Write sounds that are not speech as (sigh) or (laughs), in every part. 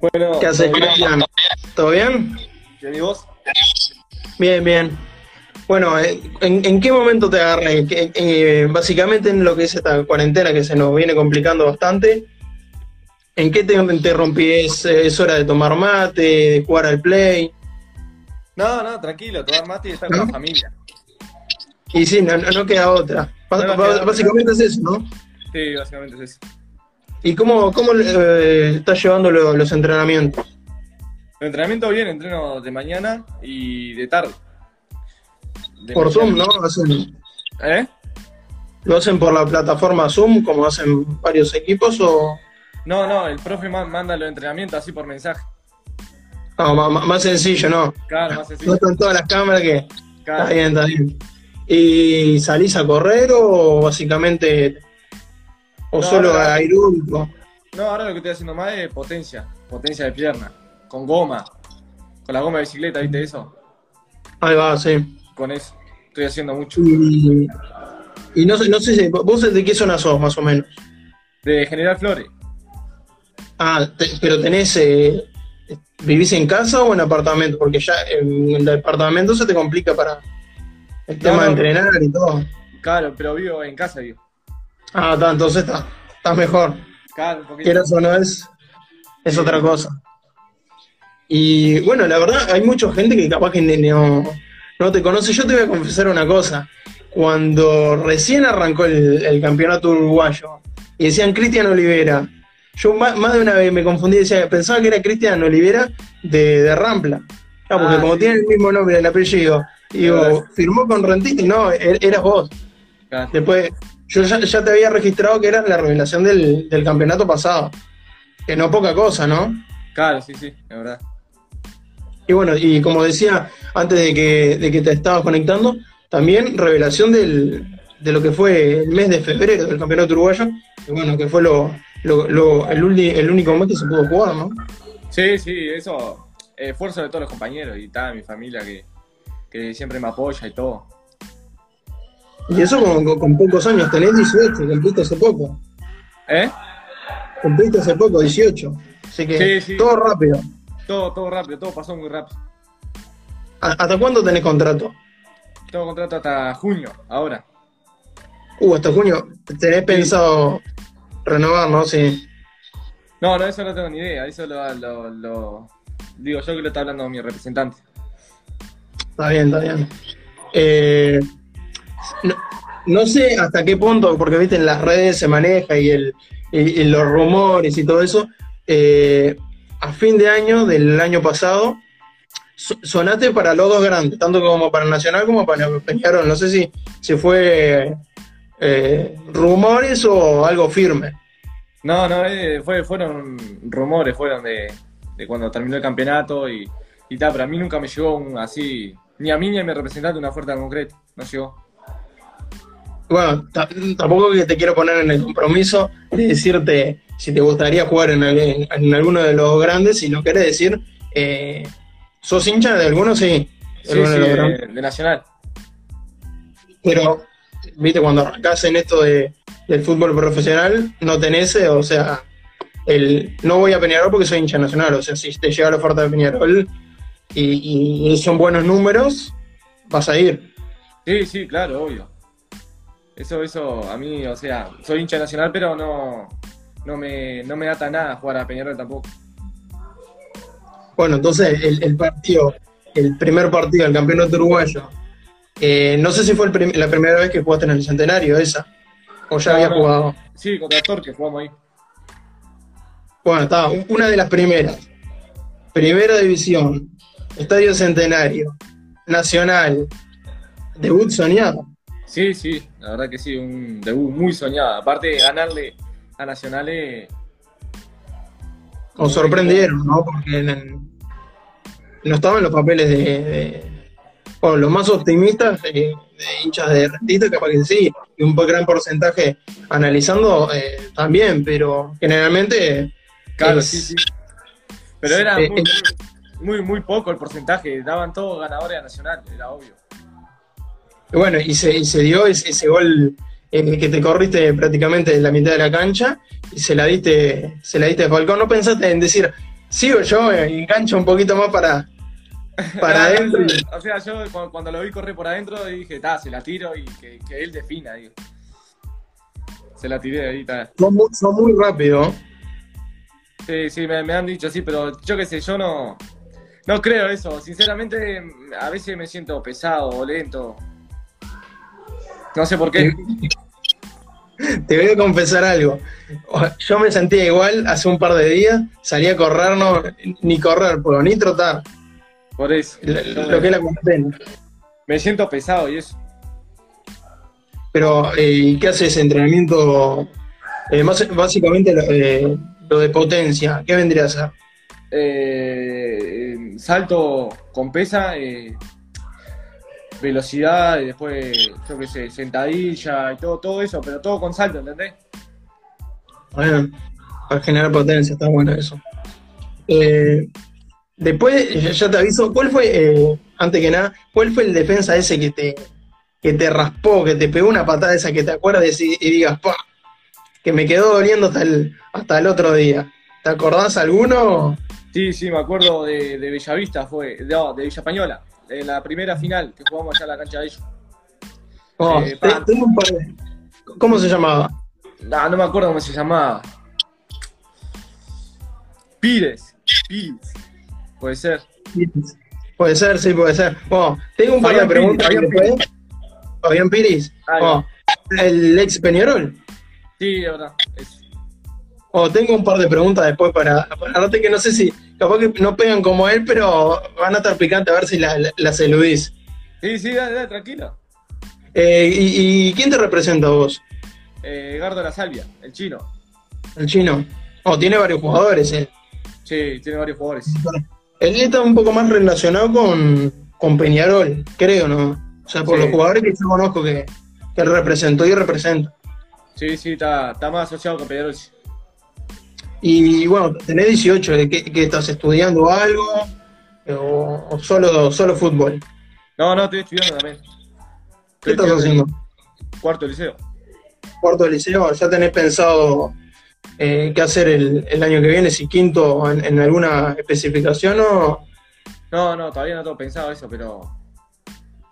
Bueno, ¿Qué haces, ¿todo bien? Cristian? ¿Todo bien? Bien, ¿y vos? Bien, bien. Bueno, eh, ¿en, en qué momento te agarré? Eh, básicamente en lo que es esta cuarentena que se nos viene complicando bastante. ¿En qué te, te rompí? ¿Es, ¿Es hora de tomar mate, de jugar al play? No, no, tranquilo, tomar mate y estar con la familia. Y sí, no, no- no queda otra. Ba- No, no ba- queda otra. básicamente es eso, ¿no? Sí, básicamente es eso. ¿Y cómo, cómo eh, estás llevando lo- los entrenamientos? El entrenamiento bien, entreno de mañana y de tarde. De Por mañana. Zoom, ¿no? Hacen- ¿Eh? ¿Lo hacen por la plataforma Zoom, como hacen varios equipos, o No, no, el profe ma- manda los entrenamientos así por mensaje. no, ma- ma- más sencillo, no? Claro, más No sencillo. están todas las cámaras que... Está Claro. bien, está bien. ¿Y salís a correr o básicamente... o No, solo ahora- aeróbico? No, ahora lo que estoy haciendo más es potencia, potencia de pierna, con goma, con la goma de bicicleta, ¿viste eso? Ahí va, sí. Con eso, estoy haciendo mucho. Y, y no, sé- no sé. ¿Vos de qué zona sos, más o menos? De General Flores, Ah, te- pero tenés... eh, ¿Vivís en casa o en apartamento? Porque ya en el departamento se te complica para el tema de entrenar y todo. claro, pero vivo en casa, vivo. Ah, está, entonces está, está mejor. Claro, poquito. Quieras o no es, es otra cosa. Y bueno, la verdad, hay mucha gente que capaz que no, no te conoce. Yo te voy a confesar una cosa. Cuando recién arrancó el, el campeonato uruguayo y decían Cristian Olivera, yo más, más de una vez me confundí, decía, pensaba que era Cristian Olivera de, de Rampla. Ah, porque Ah, como sí. tiene el mismo nombre, el apellido, y digo, firmó con Rentista y no, er- eras vos. Claro. Después, yo ya, ya te había registrado que eras la revelación del, del campeonato pasado. Que no poca cosa, ¿no? Claro, sí, sí, es verdad. Y bueno, y como decía antes de que, de que te estabas conectando, también revelación del, de lo que fue el mes de febrero del campeonato uruguayo, que bueno, que fue lo, lo- lo- el, uni- el único mes que se pudo jugar, ¿no? Sí, sí, eso, eh, esfuerzo de todos los compañeros y tal, mi familia que, que siempre me apoya y todo. Y eso con, con- con pocos años, tenés 18, cumpliste hace poco. ¿Eh? Cumpliste hace poco, 18. Así que Sí, sí. todo rápido. Todo, todo rápido, todo pasó muy rápido. ¿A- ¿Hasta cuándo tenés contrato? Tengo contrato hasta junio, ahora. Uh, hasta junio. ¿Tenés pensado renovar, no? Sí. No, no, eso no tengo ni idea, eso lo, lo, lo- digo yo que lo está hablando mi representante. Está bien, está bien. Eh, no, sé hasta qué punto, porque viste en las redes se maneja y, el, los rumores y todo eso. eh, a fin de año del año pasado, so- sonaste para los dos grandes, tanto como para Nacional como para Peñarol. No sé si, fue eh, rumores o algo firme. No, no, eh, fue, fueron rumores, fueron de, de cuando terminó el campeonato y, y tal, pero a mí nunca me llegó así, ni a mí ni a mi representante una oferta concreta, no llegó. Bueno, ta- tampoco que te quiero poner en el compromiso de decirte si te gustaría jugar en, el- en- en alguno de los grandes, si lo querés decir, eh, ¿sos hincha de alguno? Sí. de Sí, alguno sí, de los de, grandes. de Nacional. Pero, viste, cuando arrancás en esto de, del fútbol profesional, no tenés, eh, o sea, el no voy a Peñarol porque soy hincha nacional, o sea, si te llega la oferta de Peñarol y, y son buenos números, vas a ir. Sí, sí, claro, obvio. Eso, eso, a mí, o sea, soy hincha nacional, pero no, no me, no me ata nada jugar a Peñarol tampoco. Bueno, entonces el, el partido, el primer partido del campeonato uruguayo, eh, no sé si fue el prim- la primera vez que jugaste en el centenario, esa, o ya No, había no. jugado. Sí, contra Torque jugamos ahí. Bueno, estaba una de las primeras. Primera división, Estadio Centenario, Nacional, debut soñado. Sí, sí, la verdad que sí, un debut muy soñado. Aparte de ganarle a Nacionales. Nos sorprendieron, ¿no? Porque en- no estaban los papeles de, de- bueno, los más optimistas eh, de hinchas de rentista, capaz que sí, y un gran porcentaje analizando eh, también, pero generalmente Claro, es- sí, sí. Pero era Eh, muy, muy, muy poco el porcentaje. Daban todos ganadores a Nacional, era obvio. Bueno, y se, y se dio ese, ese gol eh, que te corriste prácticamente en la mitad de la cancha y se la diste, se la diste a Falcón. ¿No pensaste en decir, sigo yo, engancho un poquito más para, para (laughs) adentro. o sea, yo cuando, lo vi correr por adentro dije, ta, se la tiro y que, él defina, digo. Se la tiré ahí, está. Son muy, son muy rápido. Sí, sí, me, han dicho así, pero yo qué sé, yo no, no creo eso. Sinceramente, a veces me siento pesado o lento. No sé por qué. Te voy a confesar algo. Yo me sentía igual hace un par de días, salí a correr, no, ni correr, pero ni trotar. Por eso. Lo, que es la cuarentena. Me siento pesado y eso. Pero, eh, ¿qué haces? Entrenamiento, eh, más, básicamente eh, lo, de potencia, ¿qué vendría a ser? salto con pesa, velocidad y después, yo qué sé, sentadilla y todo, todo eso, pero todo con salto, ¿entendés? Bueno, para generar potencia, está bueno eso. Eh, después, ya te aviso, ¿cuál fue, eh, antes que nada, cuál fue el defensa ese que te, que te raspó, que te pegó una patada esa que te acuerdas y, digas, ¡pah! Que me quedó doliendo hasta el, hasta el otro día. ¿Te acordás alguno? Sí, sí, me acuerdo de, de Bellavista, fue, no, de Villa Española en la primera final que jugamos allá en la cancha de ellos. Oh, eh. ¿Cómo se llamaba? No, no me acuerdo cómo se llamaba. Pires. Pires. Puede ser. Puede ser, sí, puede ser. Oh, tengo un par de preguntas. Fabián Piris. Ah, oh, ¿El ex Peñarol? Sí, de verdad. Oh, tengo un par de preguntas después para, para que no sé si capaz que no pegan como él, pero van a estar picantes a ver si las la eludís. Sí, sí, dale, dale tranquilo. Eh, y, quién te representa vos? Eh, Gardo La Salvia, el chino. El chino. Oh, tiene varios jugadores él. Sí, tiene varios jugadores. Él está un poco más relacionado con, con Peñarol, creo, ¿no? O sea, por los jugadores que yo conozco que, que él representó y representa. Sí, sí, está, está más asociado con Peñarol. Y bueno, tenés 18, ¿qué, estás estudiando algo? ¿O, solo, solo fútbol? No, no, estoy estudiando también. ¿Qué estás haciendo? Cuarto liceo. Cuarto liceo, ¿ya tenés pensado eh, qué hacer el, año que viene? ¿Si quinto en, alguna especificación o...? No, no, todavía no tengo pensado eso, pero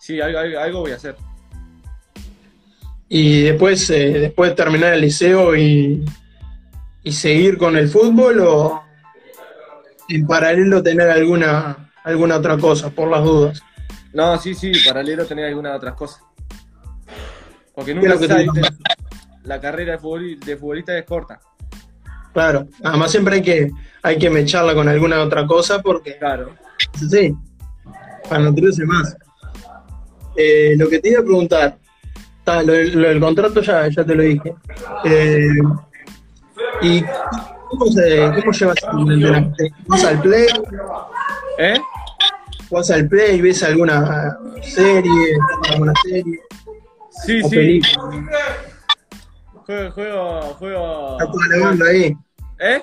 sí, algo, algo voy a hacer. Y después, eh, después de terminar el liceo y y seguir con el fútbol o en paralelo tener alguna, alguna otra cosa, por las dudas? No, sí, sí, paralelo tener alguna otra cosa. Porque nunca se la carrera de futbolista, de futbolista es corta. Claro, además siempre hay que, hay que mecharla con alguna otra cosa porque... Claro. Sí, para nutrirse más. Eh, lo que te iba a preguntar, lo, del contrato ya, ya te lo dije. Eh, ¿Y cómo, se, cómo llevas el ¿Vas al play? ¿Eh? ¿Vas al play? ¿Ves alguna serie? ¿Alguna serie? Sí, sí. Juego, juego, juego. Está toda la banda ahí. ¿Eh?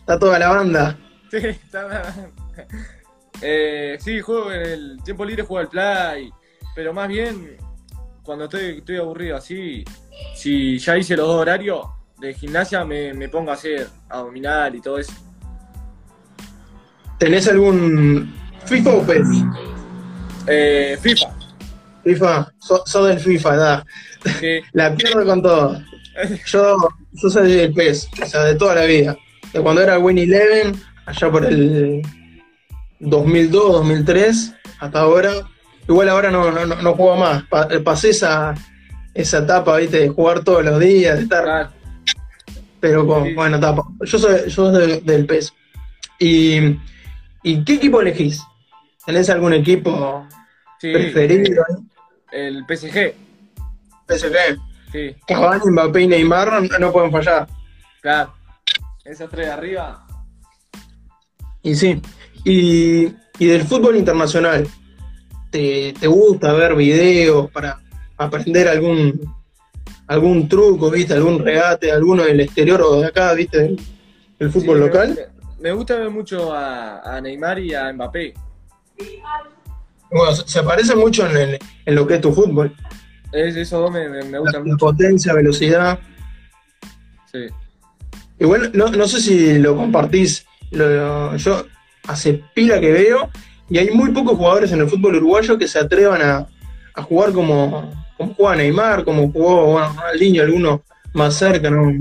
Está toda la banda. Sí, está eh, sí, juego en el tiempo libre, juego al play. Pero más bien, cuando estoy, estoy aburrido así, si ya hice los dos horarios, de gimnasia me, me pongo a hacer abdominal y todo eso. ¿Tenés algún FIFA o PES? Eh, FIFA. FIFA, sos del FIFA, da. (laughs) La pierdo con todo. Yo, yo soy del PES, o sea, de toda la vida. De cuando era Win Eleven, allá por el 2002, 2003, hasta ahora. Igual ahora no, no, no juego más. pasé esa, esa etapa, viste, de jugar todos los días, de estar pero con buena etapa. Yo soy, yo soy del PES. ¿Y, ¿Y qué equipo elegís? ¿Tenés algún equipo preferido? El PSG. PSG. Sí. Cavani, Mbappé y Neymar no, pueden fallar. Claro. Esos tres de arriba. Y sí. Y, y del fútbol internacional, ¿te, ¿te gusta ver videos para aprender algún algún truco, ¿viste? Algún regate, alguno del exterior o de acá, ¿viste? El fútbol local. Me gusta, ver mucho a, Neymar y a Mbappé. Bueno, se parece mucho en, lo que es tu fútbol. Es, esos dos me, me, gustan mucho. Potencia, velocidad. Sí. Igual, no, no sé si lo compartís lo- yo hace pila que veo y hay muy pocos jugadores en el fútbol uruguayo que se atrevan a, a jugar como, como juega Neymar, como jugó bueno, Ronaldinho, alguno más cerca, no,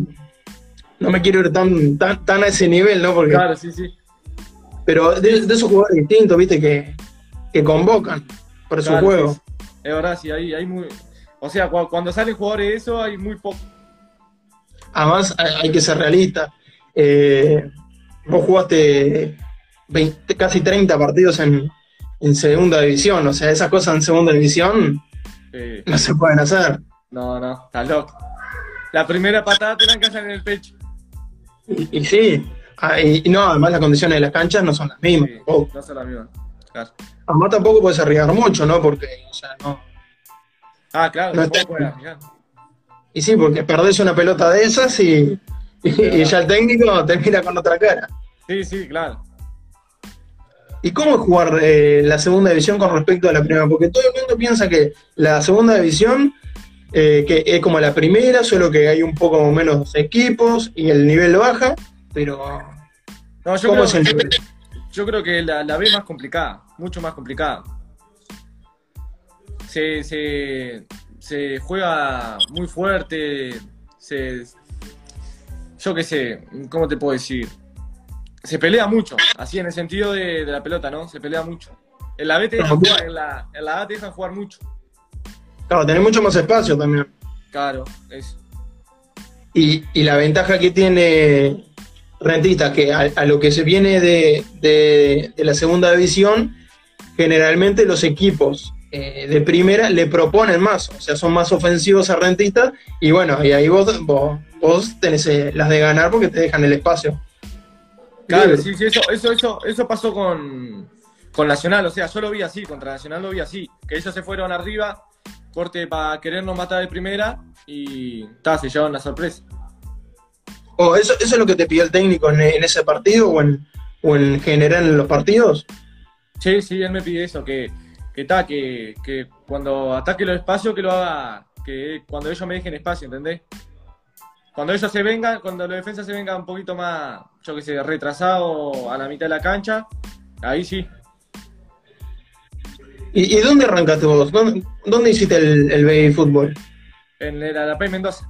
no me quiero ir tan, tan, tan a ese nivel, ¿no? Porque, Claro, sí, sí. pero de, de esos jugadores distintos, viste, que, que convocan para su juego. Es verdad, sí, hay, hay muy. O sea, cu- cuando salen jugadores de eso, hay muy poco. Además, hay hay que ser realista. Eh, vos jugaste 20 casi 30 partidos en, en segunda división, o sea, esas cosas en segunda división No se pueden hacer. no, no, estás loco. La primera patada te la encajan en el pecho. Y, y sí, ah, y, no, además las condiciones de las canchas no son las mismas. Sí, no son las mismas. Claro. Además tampoco puedes arriesgar mucho, ¿no? Porque, o sea, no. Ah, claro, No tampoco está- puede arriesgar. Y sí, porque perdés una pelota de esas y, y, y ya el técnico te mira con otra cara. Sí, sí, claro. ¿Y cómo es jugar eh, la segunda división con respecto a la primera? Porque todo el mundo piensa que la segunda división eh, que es como la primera, solo que hay un poco menos equipos y el nivel baja, pero No, yo, ¿cómo creo, es el nivel? yo creo que la, la B es más complicada, mucho más complicada. Se, se, se juega muy fuerte, se, yo qué sé, ¿cómo te puedo decir? Se pelea mucho, así en el sentido de, de la pelota, ¿no? Se pelea mucho. En la B te dejan jugar, en la, en la A te dejan jugar mucho. Claro, tenés mucho más espacio también. Claro, eso. Y, y la ventaja que tiene Rentista, que a, a lo que se viene de, de- de la segunda división, generalmente los equipos eh, de primera le proponen más, o sea, son más ofensivos a Rentista, y bueno, y ahí vos, vos, vos tenés eh, las de ganar porque te dejan el espacio. Claro, sí, sí, eso, eso, eso, eso pasó con, con Nacional, o sea, yo lo vi así, contra Nacional lo vi así, que ellos se fueron arriba, corte para querernos matar de primera y ta, se llevaron la sorpresa. ¿O eso, eso es lo que te pidió el técnico en, en ese partido o en, o en general en los partidos? Sí, sí, él me pide eso, que, que, ta, que, que cuando ataque los espacios, que lo haga, que cuando ellos me dejen espacio, ¿entendés? Cuando ellos se vengan, cuando los defensas se vengan un poquito más, yo que sé, retrasado a la mitad de la cancha, ahí sí. ¿Y, y dónde arrancaste vos? ¿Dónde, dónde hiciste el, el baby fútbol? En la, la Pay Mendoza.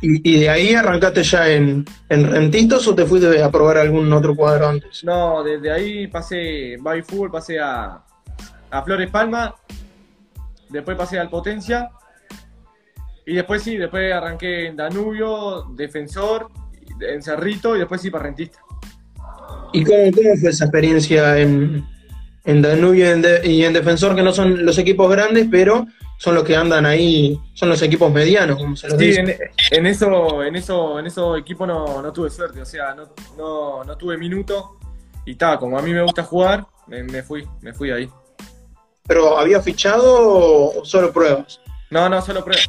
¿Y, y de ahí arrancaste ya en, en Rentistas o te fuiste a probar algún otro cuadro antes? No, desde ahí pasé, Baby Fútbol, pasé a, a Flores Palma, después pasé al Potencia, y después sí, después arranqué en Danubio, Defensor, en Cerrito, y después sí para Rentista. ¿Y cómo, cómo fue esa experiencia en, en Danubio y en, De- y en Defensor, que no son los equipos grandes, pero son los que andan ahí, son los equipos medianos, como se los Sí, dice? en, en eso, en eso, en esos equipos no, no tuve suerte, o sea, no, no, no tuve minuto, y ta, como a mí me gusta jugar, me, me fui, me fui ahí. ¿Pero había fichado o solo pruebas? No, no, solo prueba.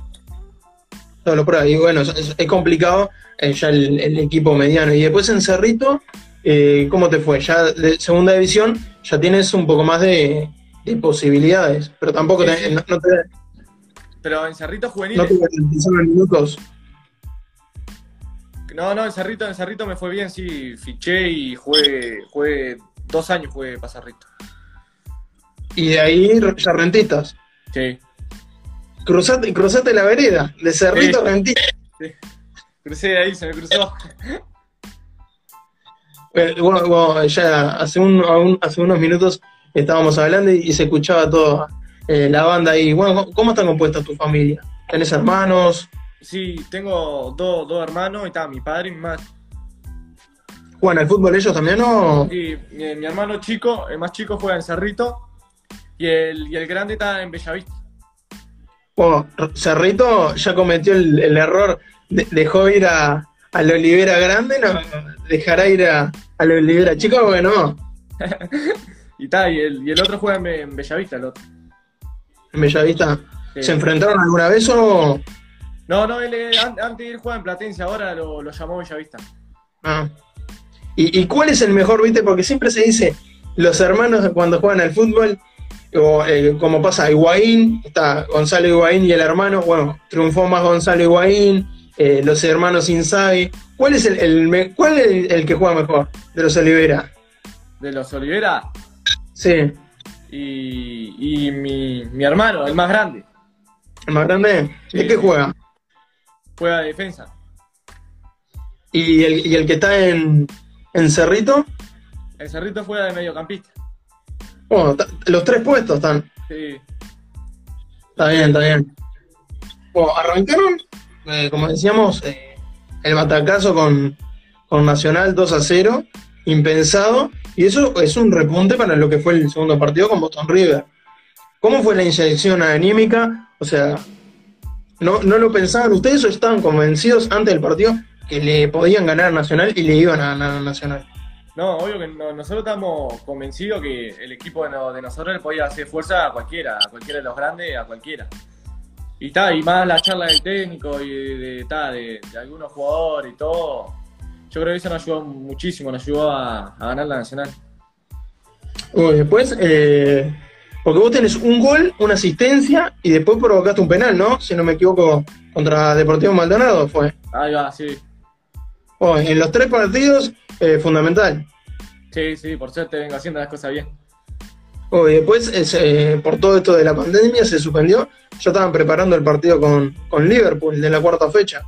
Solo pruebas. Y bueno, es, complicado eh, ya el, el equipo mediano. Y después en Cerrito, eh, ¿cómo te fue? Ya de segunda división, ya tienes un poco más de, de posibilidades, pero tampoco te, Sí, sí. no, no te, Pero en Cerrito juvenil. no te minutos. No, no, en Cerrito, en Cerrito me fue bien, sí, fiché y jugué, jugué dos años jugué para Cerrito. Y de ahí ya rentistas. Sí. Cruzate, cruzate la vereda, de Cerrito Sí. a rentistas. Crucé ahí, se me cruzó. Bueno, bueno, ya hace, un- hace unos minutos estábamos hablando y, y se escuchaba toda eh, la banda ahí. Bueno, ¿cómo está compuesta tu familia? ¿Tenés hermanos? Sí, tengo dos, dos hermanos, y está mi padre y mi madre. ¿Juegan al fútbol ellos también o...? Y mi, mi hermano chico, el más chico juega en Cerrito y el, y el grande está en Bellavista. Bueno, Cerrito ya cometió el, el error, de- dejó ir a, a la Olivera Grande, no, dejará ir a, a la Olivera Chica, bueno, (laughs) Y está, y el, y el otro juega en, Be- en Bellavista, el otro. en Bellavista. Sí. ¿Se enfrentaron alguna vez o...? No, no, él, eh, an- antes él jugaba en Platense, ahora lo, lo llamó Bellavista. Ah. ¿Y, y cuál es el mejor, viste? Porque siempre se dice, los hermanos cuando juegan al fútbol, o, eh, como pasa Higuaín, está Gonzalo Higuaín y el hermano, bueno, triunfó más Gonzalo Higuaín, eh, los hermanos Inzaghi. ¿Cuál es el, cuál es el, el que juega mejor de los Olivera? De los Olivera Sí, y, y mi, mi hermano, el más grande, el más grande. ¿De Sí, qué sí. juega? juega de defensa. ¿Y el, y el que está en, en Cerrito? El Cerrito juega de mediocampista. Los tres puestos están. Sí. Está bien, está bien. Bueno, arrancaron, eh, como decíamos, eh, el batacazo con, con Nacional 2 a 0, impensado, y eso es un repunte para lo que fue el segundo partido con Boston River. ¿Cómo fue la inyección anímica? O sea, ¿no, no lo pensaban ustedes o estaban convencidos antes del partido que le podían ganar a Nacional y le iban a ganar a Nacional? No, obvio que no- nosotros estamos convencidos que el equipo de, no- de nosotros le podía hacer fuerza a cualquiera, a cualquiera de los grandes, a cualquiera. Y está, y más la charla del técnico y de, de, ta, de- de algunos jugadores y todo. Yo creo que eso nos ayudó muchísimo, nos ayudó a, a ganar la Nacional. Bueno, después, eh, porque vos tenés un gol, una asistencia y después provocaste un penal, ¿no? Si no me equivoco, contra Deportivo Maldonado fue. Ahí va, sí. Oh, en los tres partidos, eh, fundamental. Sí, sí, por suerte vengo haciendo las cosas bien. Oh, y después, es, eh, por todo esto de la pandemia, se suspendió. Ya estaban preparando el partido con, con Liverpool de la cuarta fecha.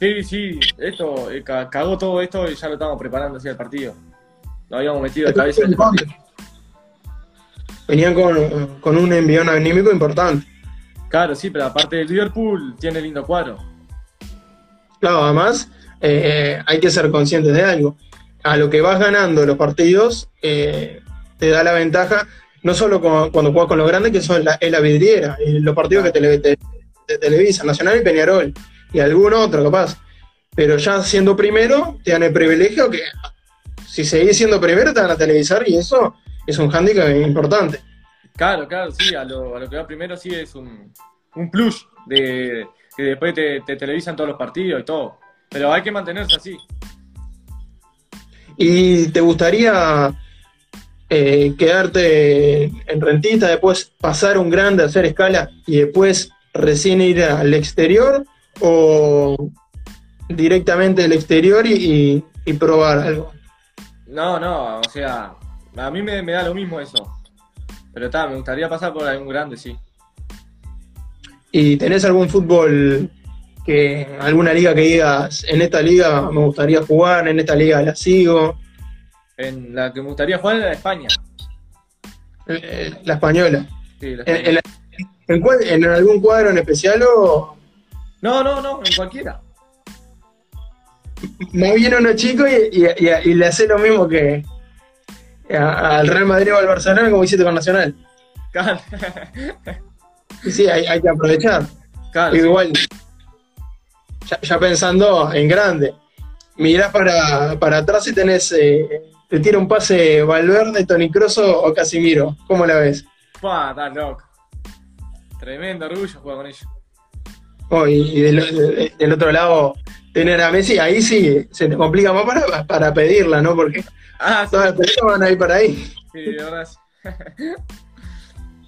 Sí, sí, esto, eh, ca- cagó todo esto y ya lo estábamos preparando hacia el partido. Lo habíamos metido de cabeza en partido. Venían con, con un envión anímico importante. Claro, sí, pero aparte del Liverpool tiene lindo cuadro. Claro, además, eh, hay que ser conscientes de algo. A lo que vas ganando los partidos, eh, te da la ventaja, no solo cuando juegas con los grandes, que son la, vidriera, los partidos que te, te televisan, Nacional y Peñarol, y algún otro capaz. Pero ya siendo primero, te dan el privilegio que si seguís siendo primero, te van a televisar, y eso es un hándicap importante. Claro, claro, sí, a lo, a lo que va primero sí es un, plus de que después te televisan todos los partidos y todo. Pero hay que mantenerse así. ¿Y te gustaría eh, quedarte en rentista, después pasar un grande, hacer escala y después recién ir al exterior o directamente al exterior y, y- y probar algo? No, no, o sea, a mí me, me da lo mismo eso. Pero está, me gustaría pasar por algún grande, sí. ¿Y tenés algún fútbol que alguna liga que digas, en esta liga me gustaría jugar, en esta liga la sigo, En la que me gustaría jugar era España. Eh, la española? Sí, la ¿En, España. en la- en en algún cuadro en especial o...? No, no, no, en cualquiera. Me viene uno chico y, y- y- y le hace lo mismo que al Real Madrid o al Barcelona como hiciste con Nacional. Claro, (laughs) sí, hay, hay que aprovechar. claro, sí. Ya, ya pensando en grande, mirás para, para atrás y tenés, eh, te tira un pase Valverde, Toni Kroos o Casimiro. ¿Cómo la ves? Pua, estás loco. Tremendo orgullo jugar con ellos. Oh, y del, de- del otro lado, tener a Messi, ahí sí se te complica más para, para pedirla, ¿no? Porque Ah, sí, todas las peleas van a ir para ahí. sí, de verdad. sí.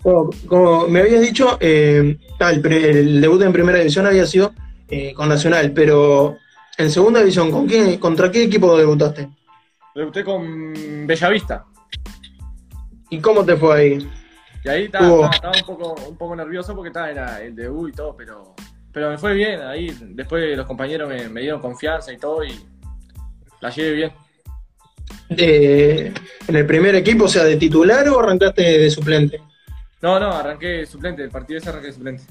Como, como me habías dicho, eh, ah, el debut en primera división había sido eh, con Nacional, pero en segunda división, ¿con qué, ¿contra qué equipo debutaste? Debuté con Bellavista. ¿Y cómo te fue ahí? Y ahí estaba, Hubo- estaba- estaba un, poco, un poco nervioso porque estaba, era el debut y todo, pero, pero me fue bien. Ahí después los compañeros me, me dieron confianza y todo y la llevé bien. Eh, ¿En el primer equipo, o sea, de titular o arrancaste de suplente? No, no, arranqué suplente, el partido ese arranqué suplente.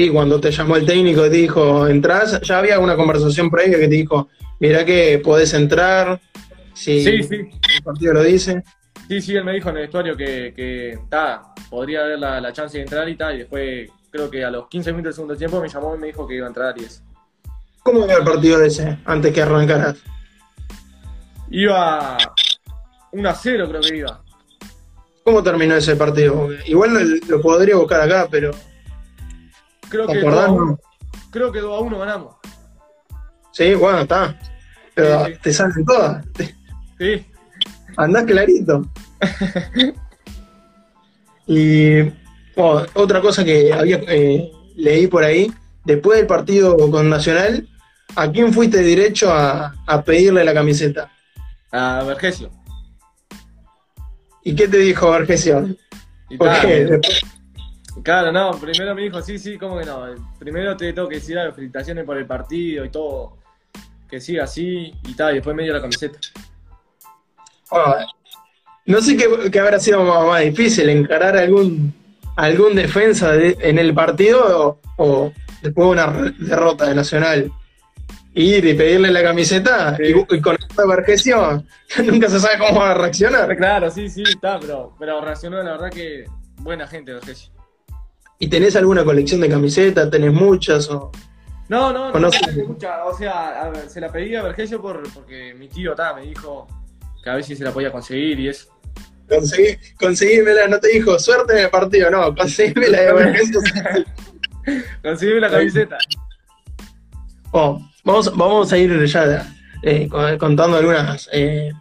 Y cuando te llamó el técnico y te dijo, entras, ya había una conversación previa que te dijo, mira que podés entrar, si Sí, sí, el partido lo dice. sí, sí, él me dijo en el vestuario que, que ta, podría haber la, la chance de entrar y tal, y después creo que a los 15 minutos del segundo tiempo me llamó y me dijo que iba a entrar y eso. ¿Cómo iba el partido ese, antes que arrancaras? Iba 1 a 0 creo que iba. ¿Cómo terminó ese partido? Igual lo, lo podría buscar acá, pero Creo ¿te que, 2 acordás? a no? 1, creo que 2 a 1 ganamos. Sí, bueno, está. Pero Sí, sí. te salen todas. Sí, Andás clarito. (laughs) y bueno, otra cosa que había eh, leí por ahí, después del partido con Nacional, ¿a quién fuiste derecho a, a pedirle la camiseta? A Vergesio. ¿Y qué te dijo Vergesio? Y ¿Por tal, qué? eh, Claro, no, primero me dijo, sí, sí, ¿cómo que no? Primero te tengo que decir algo, felicitaciones por el partido y todo, que siga así y tal, y después me dio la camiseta. Ah, no sé qué, qué habrá sido más, difícil, encarar algún algún defensa de- en el partido o, o después de una derrota de Nacional. Ir y pedirle la camiseta Sí. y, y con esto de Vergesio (laughs) nunca se sabe cómo va a reaccionar. Claro, sí, sí, está, pero, pero reaccionó, la verdad que buena gente, Vergesio. ¿Y tenés alguna colección de camisetas? ¿Tenés muchas? O... No, no, no, no, o sea, a ver, se la pedí a Vergesio por, porque mi tío, ta, me dijo que a ver si se la podía conseguir y eso. Conseguí, conseguímela, no te dijo suerte en el partido, no, conseguímela de Vergesio. (laughs) Conseguime la camiseta. Oh, vamos, vamos a ir ya eh, con- contando algunas eh,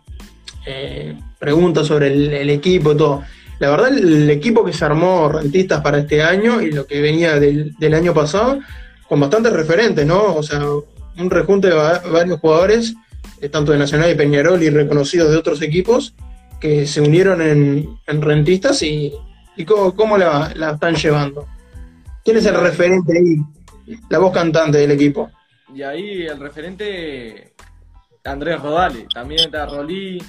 eh, preguntas sobre el, el equipo y todo. La verdad, el equipo que se armó Rentistas para este año y lo que venía del, del año pasado, con bastantes referentes, ¿no? O sea, un rejunte de va- varios jugadores, eh, tanto de Nacional y Peñarol y reconocidos de otros equipos, que se unieron en, en Rentistas y, y cómo, cómo la, la están llevando. ¿Quién es el referente ahí? La voz cantante del equipo. Y ahí el referente Andrés Rodales, también está Rolí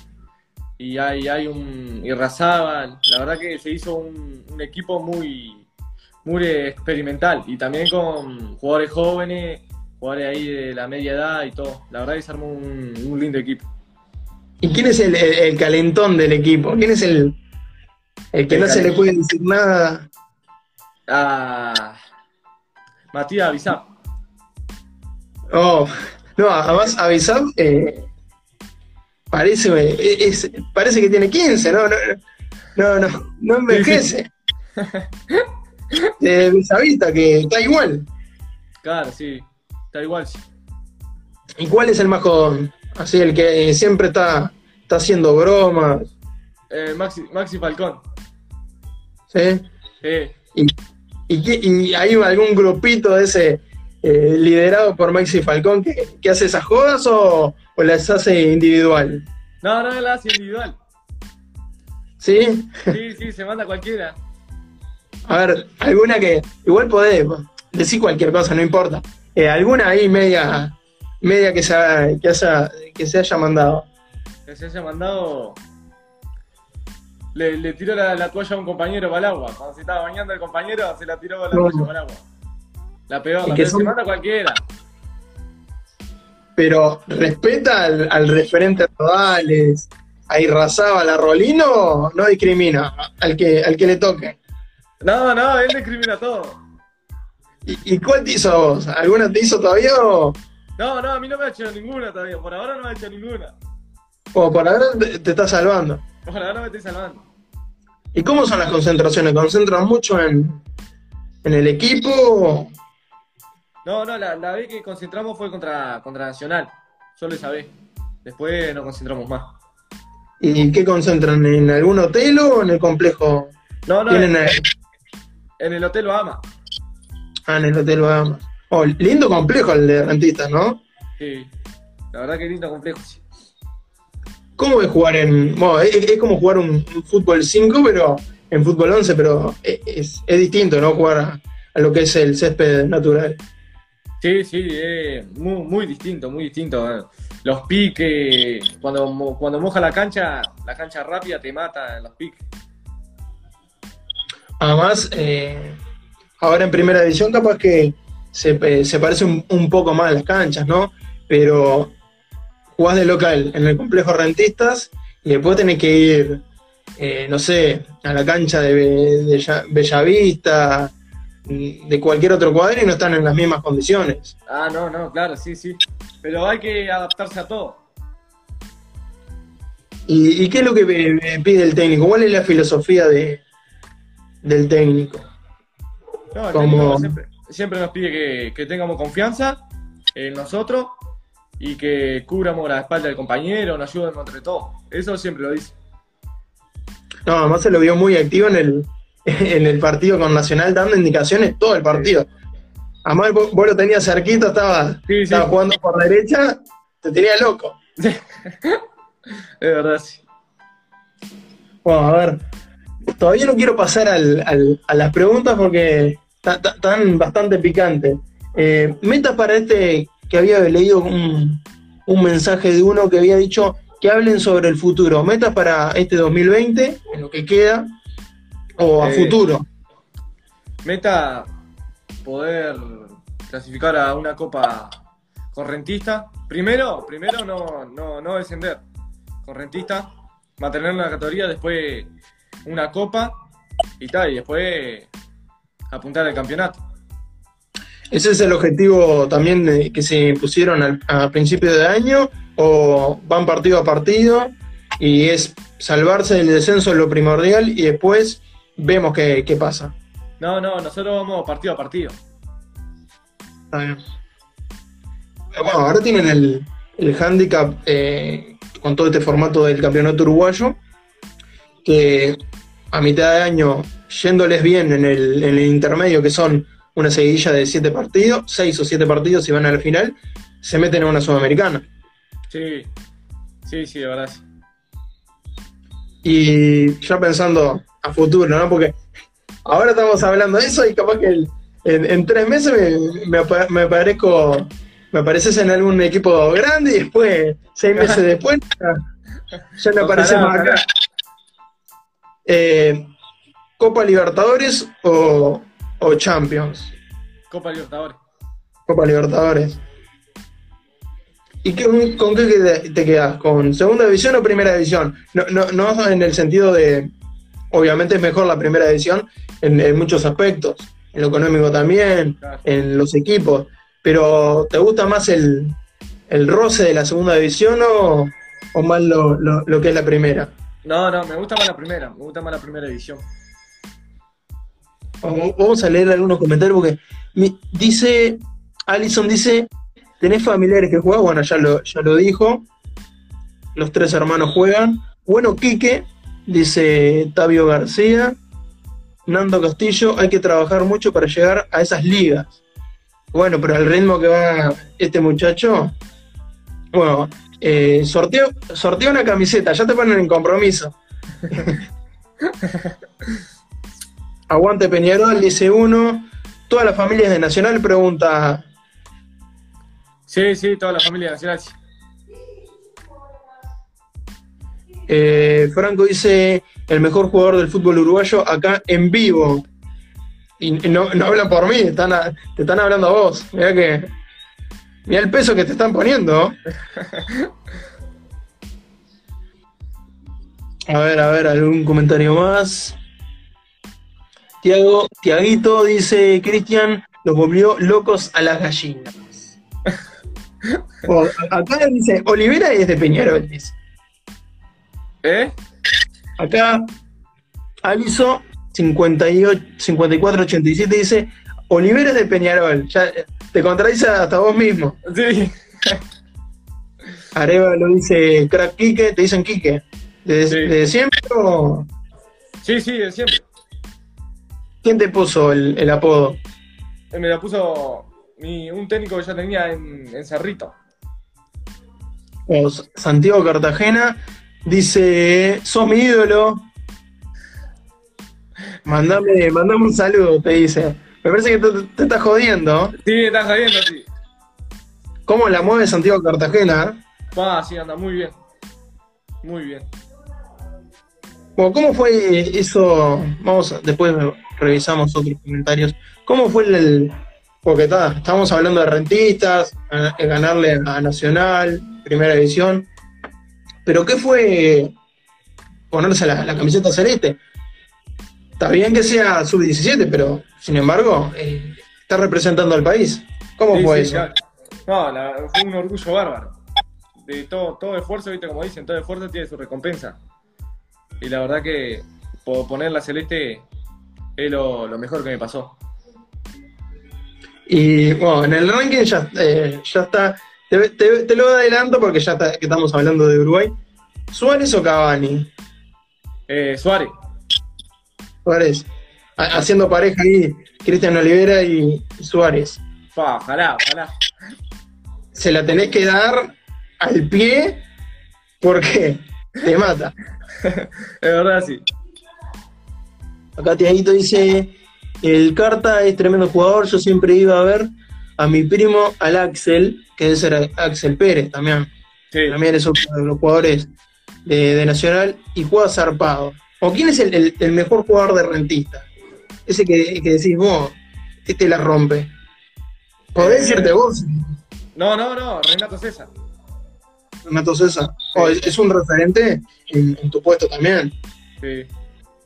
y hay, hay un Irrazábal. La verdad que se hizo un, un equipo muy, muy experimental y también con jugadores jóvenes, jugadores ahí de la media edad y todo. La verdad que se armó un, un lindo equipo. ¿Y quién es el, el- el calentón del equipo? ¿Quién es el, el que El no se le puede decir nada? A Matías Bizap. Oh, no, además Avisab eh, parece, eh, es- parece que tiene 15, ¿no? No, no, no, no envejece. De Visavista, que está igual. Claro, sí. Está igual. sí. ¿Y cuál es el más joven? Así, el que siempre está, está haciendo bromas, Eh, Maxi, Maxi Falcón. ¿sí? Eh, ¿Y, qué- y hay algún grupito de ese eh, liderado por Maxi Falcón que, que hace esas jodas o, o las hace individual? no, no, él hace individual. ¿Sí? Sí, sí, se manda cualquiera. A ver, alguna que. Igual podés decir cualquier cosa, no importa. Eh, alguna ahí media media que se, ha- que, haya, que se haya mandado. que se haya mandado. Le, le tiró la, la toalla a un compañero para el agua. Cuando se estaba bañando el compañero, se la tiró la No. toalla para el agua. La Y la que son- se manda cualquiera. Pero respeta al, al referente Rodales, a Irrazábal, a Rolino, no discrimina al que, al que le toque. No, no, él discrimina todo. ¿Y, y cuál te hizo a vos? ¿Alguna te hizo todavía o, No, no, a mí no me ha hecho ninguna todavía. Por ahora no me ha hecho ninguna. o por ahora te, te está salvando? Por ahora no me estoy salvando. ¿Y cómo son las concentraciones? ¿Concentran mucho en, en el equipo? No, no, la, la vez que concentramos fue contra, contra Nacional. Solo esa vez. Después no concentramos más. ¿Y qué concentran? ¿En algún hotel o en el complejo? No, no, en, eh, en el Hotel Bahama. Ah, en el Hotel Bahamas. Oh, lindo complejo el de rentistas, ¿no? Sí. La verdad que lindo complejo. sí. ¿Cómo es jugar en.? Bueno, es, es como jugar un, un fútbol 5, pero. En fútbol 11, pero es, es- es distinto, ¿no? Jugar a, a lo que es el césped natural. Sí, sí, es muy, muy distinto, muy distinto. eh. Los piques, cuando, cuando moja la cancha, la cancha rápida te mata en los piques. Además, eh, ahora en primera división, capaz que se, eh, se parece un, un poco más a las canchas, ¿no? Pero jugás de local en el complejo rentistas y después tenés que ir, eh, no sé, a la cancha de, de Bellavista, de cualquier otro cuadro y no están en las mismas condiciones. Ah, no, no, claro, sí, sí. Pero hay que adaptarse a todo. ¿Y, y qué es lo que pide el técnico? ¿Cuál es la filosofía de, del técnico? No, el Como- técnico siempre, siempre nos pide que, que tengamos confianza en nosotros y que cubramos la espalda del compañero, nos ayudemos entre todos. Eso siempre lo dice. No, además se lo vio muy activo en el, (laughs) en el partido con Nacional, dando indicaciones todo el partido. Además, vos, vos lo tenías cerquita, estaba, Sí, sí. estaba jugando por derecha, te tenía loco. (laughs) Es verdad, sí. Bueno, a ver, todavía no quiero pasar al- al- a las preguntas porque están bastante picantes. Eh, meta para este, que había leído un, un mensaje de uno que había dicho que hablen sobre el futuro. Metas para este 2020, en lo que queda, o a Eh, futuro. Meta, poder clasificar a una copa correntista. Primero, primero no, no, no descender. Correntista, mantener la categoría, después una copa y tal, y después apuntar al campeonato. ¿Ese es el objetivo también que se impusieron al, a principio de año? ¿O van partido a partido y es salvarse del descenso es lo primordial y después vemos qué, qué pasa? No, no, nosotros vamos partido a partido. Está bien. Bueno, ahora tienen el, el handicap eh, con todo este formato del campeonato uruguayo, que a mitad de año, yéndoles bien en el, en el intermedio, que son una seguidilla de siete partidos, seis o siete partidos y van a la final, se meten a una sudamericana. Sí, sí, sí, de verdad. Y ya pensando a futuro, ¿no? Porque ahora estamos hablando de eso y capaz que el- en, en tres meses me, me, me aparezco, me apareces en algún equipo grande y después, seis meses (laughs) después, ya, ya me apareces más acá. Eh, ¿Copa Libertadores o, o Champions? Copa Libertadores. Copa Libertadores. ¿Y qué- con qué te quedas? ¿Con segunda división o primera división? No, no, no en el sentido de, obviamente es mejor la primera división en, en muchos aspectos, en lo económico también, Claro. en los equipos, pero ¿te gusta más el, el roce de la segunda división o, o más lo, lo- lo que es la primera? No, no, me gusta más la primera, me gusta más la primera edición. Vamos a leer algunos comentarios porque mi- dice, Alison dice, ¿tenés familiares que juegan? Bueno, ya lo, ya lo dijo. Los tres hermanos juegan. Bueno, Quique, dice Tabio García. Nando Castillo, hay que trabajar mucho para llegar a esas ligas. Bueno, pero al ritmo que va este muchacho, bueno, eh, sorteo, sorteo una camiseta, ya te ponen en compromiso. (laughs) Aguante Peñarol, dice uno. Todas las familias de Nacional pregunta. Sí, sí, toda la familia nacional. Eh, Franco dice el mejor jugador del fútbol uruguayo acá en vivo. Y no, no hablan por mí, están a- te están hablando a vos. Mira que. Mira el peso que te están poniendo. (laughs) A ver, a ver, algún comentario más. Tiago, Tiaguito dice, Cristian, los volvió locos a las gallinas. (laughs) Acá dice, Olivera es de Peñarol, dice. ¿Eh? Acá, Aliso 58 5487 dice, Olivera es de Peñarol. Ya eh, te contradice hasta vos mismo. Sí. (laughs) Areva lo dice Crack Quique, te dicen Quique. ¿Desde, Sí. desde siempre o Sí, sí, de siempre. quién te puso el, el apodo? Eh, Me la puso mi, un técnico que ya tenía en, en Cerrito. Santiago Cartagena dice, sos mi ídolo. Mandame, mandame un saludo, te dice. Me parece que te, te estás jodiendo. Sí, me estás sabiendo, sí. ¿Cómo la mueve Santiago Cartagena? Va, sí, anda muy bien. Muy bien. Bueno, ¿cómo fue eso? Vamos, después revisamos otros comentarios. ¿Cómo fue el, porque está, estamos hablando de rentistas, de ganarle a Nacional, primera división, pero ¿qué fue ponerse la, la camiseta celeste? Está bien que sea sub-17, pero sin embargo, eh, está representando al país. ¿Cómo Sí, fue sí, eso? No, la- fue un orgullo bárbaro. De todo, todo esfuerzo, viste como dicen, todo esfuerzo tiene su recompensa. Y la verdad que por poner la celeste es lo, lo mejor que me pasó. Y bueno, en el ranking ya, eh, ya está. Te, te- te lo adelanto porque ya está- que estamos hablando de Uruguay. ¿Suárez o Cavani? Eh, Suárez, Suárez. Ha- Haciendo pareja ahí, Cristian Olivera y Suárez. Pa, ojalá, ojalá. Se la tenés que dar al pie porque te mata. (laughs) Es verdad, sí. Acá Tiaguito dice, el Carta es tremendo jugador, yo siempre iba a ver a mi primo, al Axel, que debe ser Axel Pérez también. Sí. También es uno de los jugadores de, de Nacional y juega zarpado. ¿O quién es el, el- el mejor jugador de rentista? Ese que, que decís vos, este la rompe. Podés Eh, decirte vos, No, no, no, Renato César. Renato César. O es, es un referente en, en tu puesto también. Sí.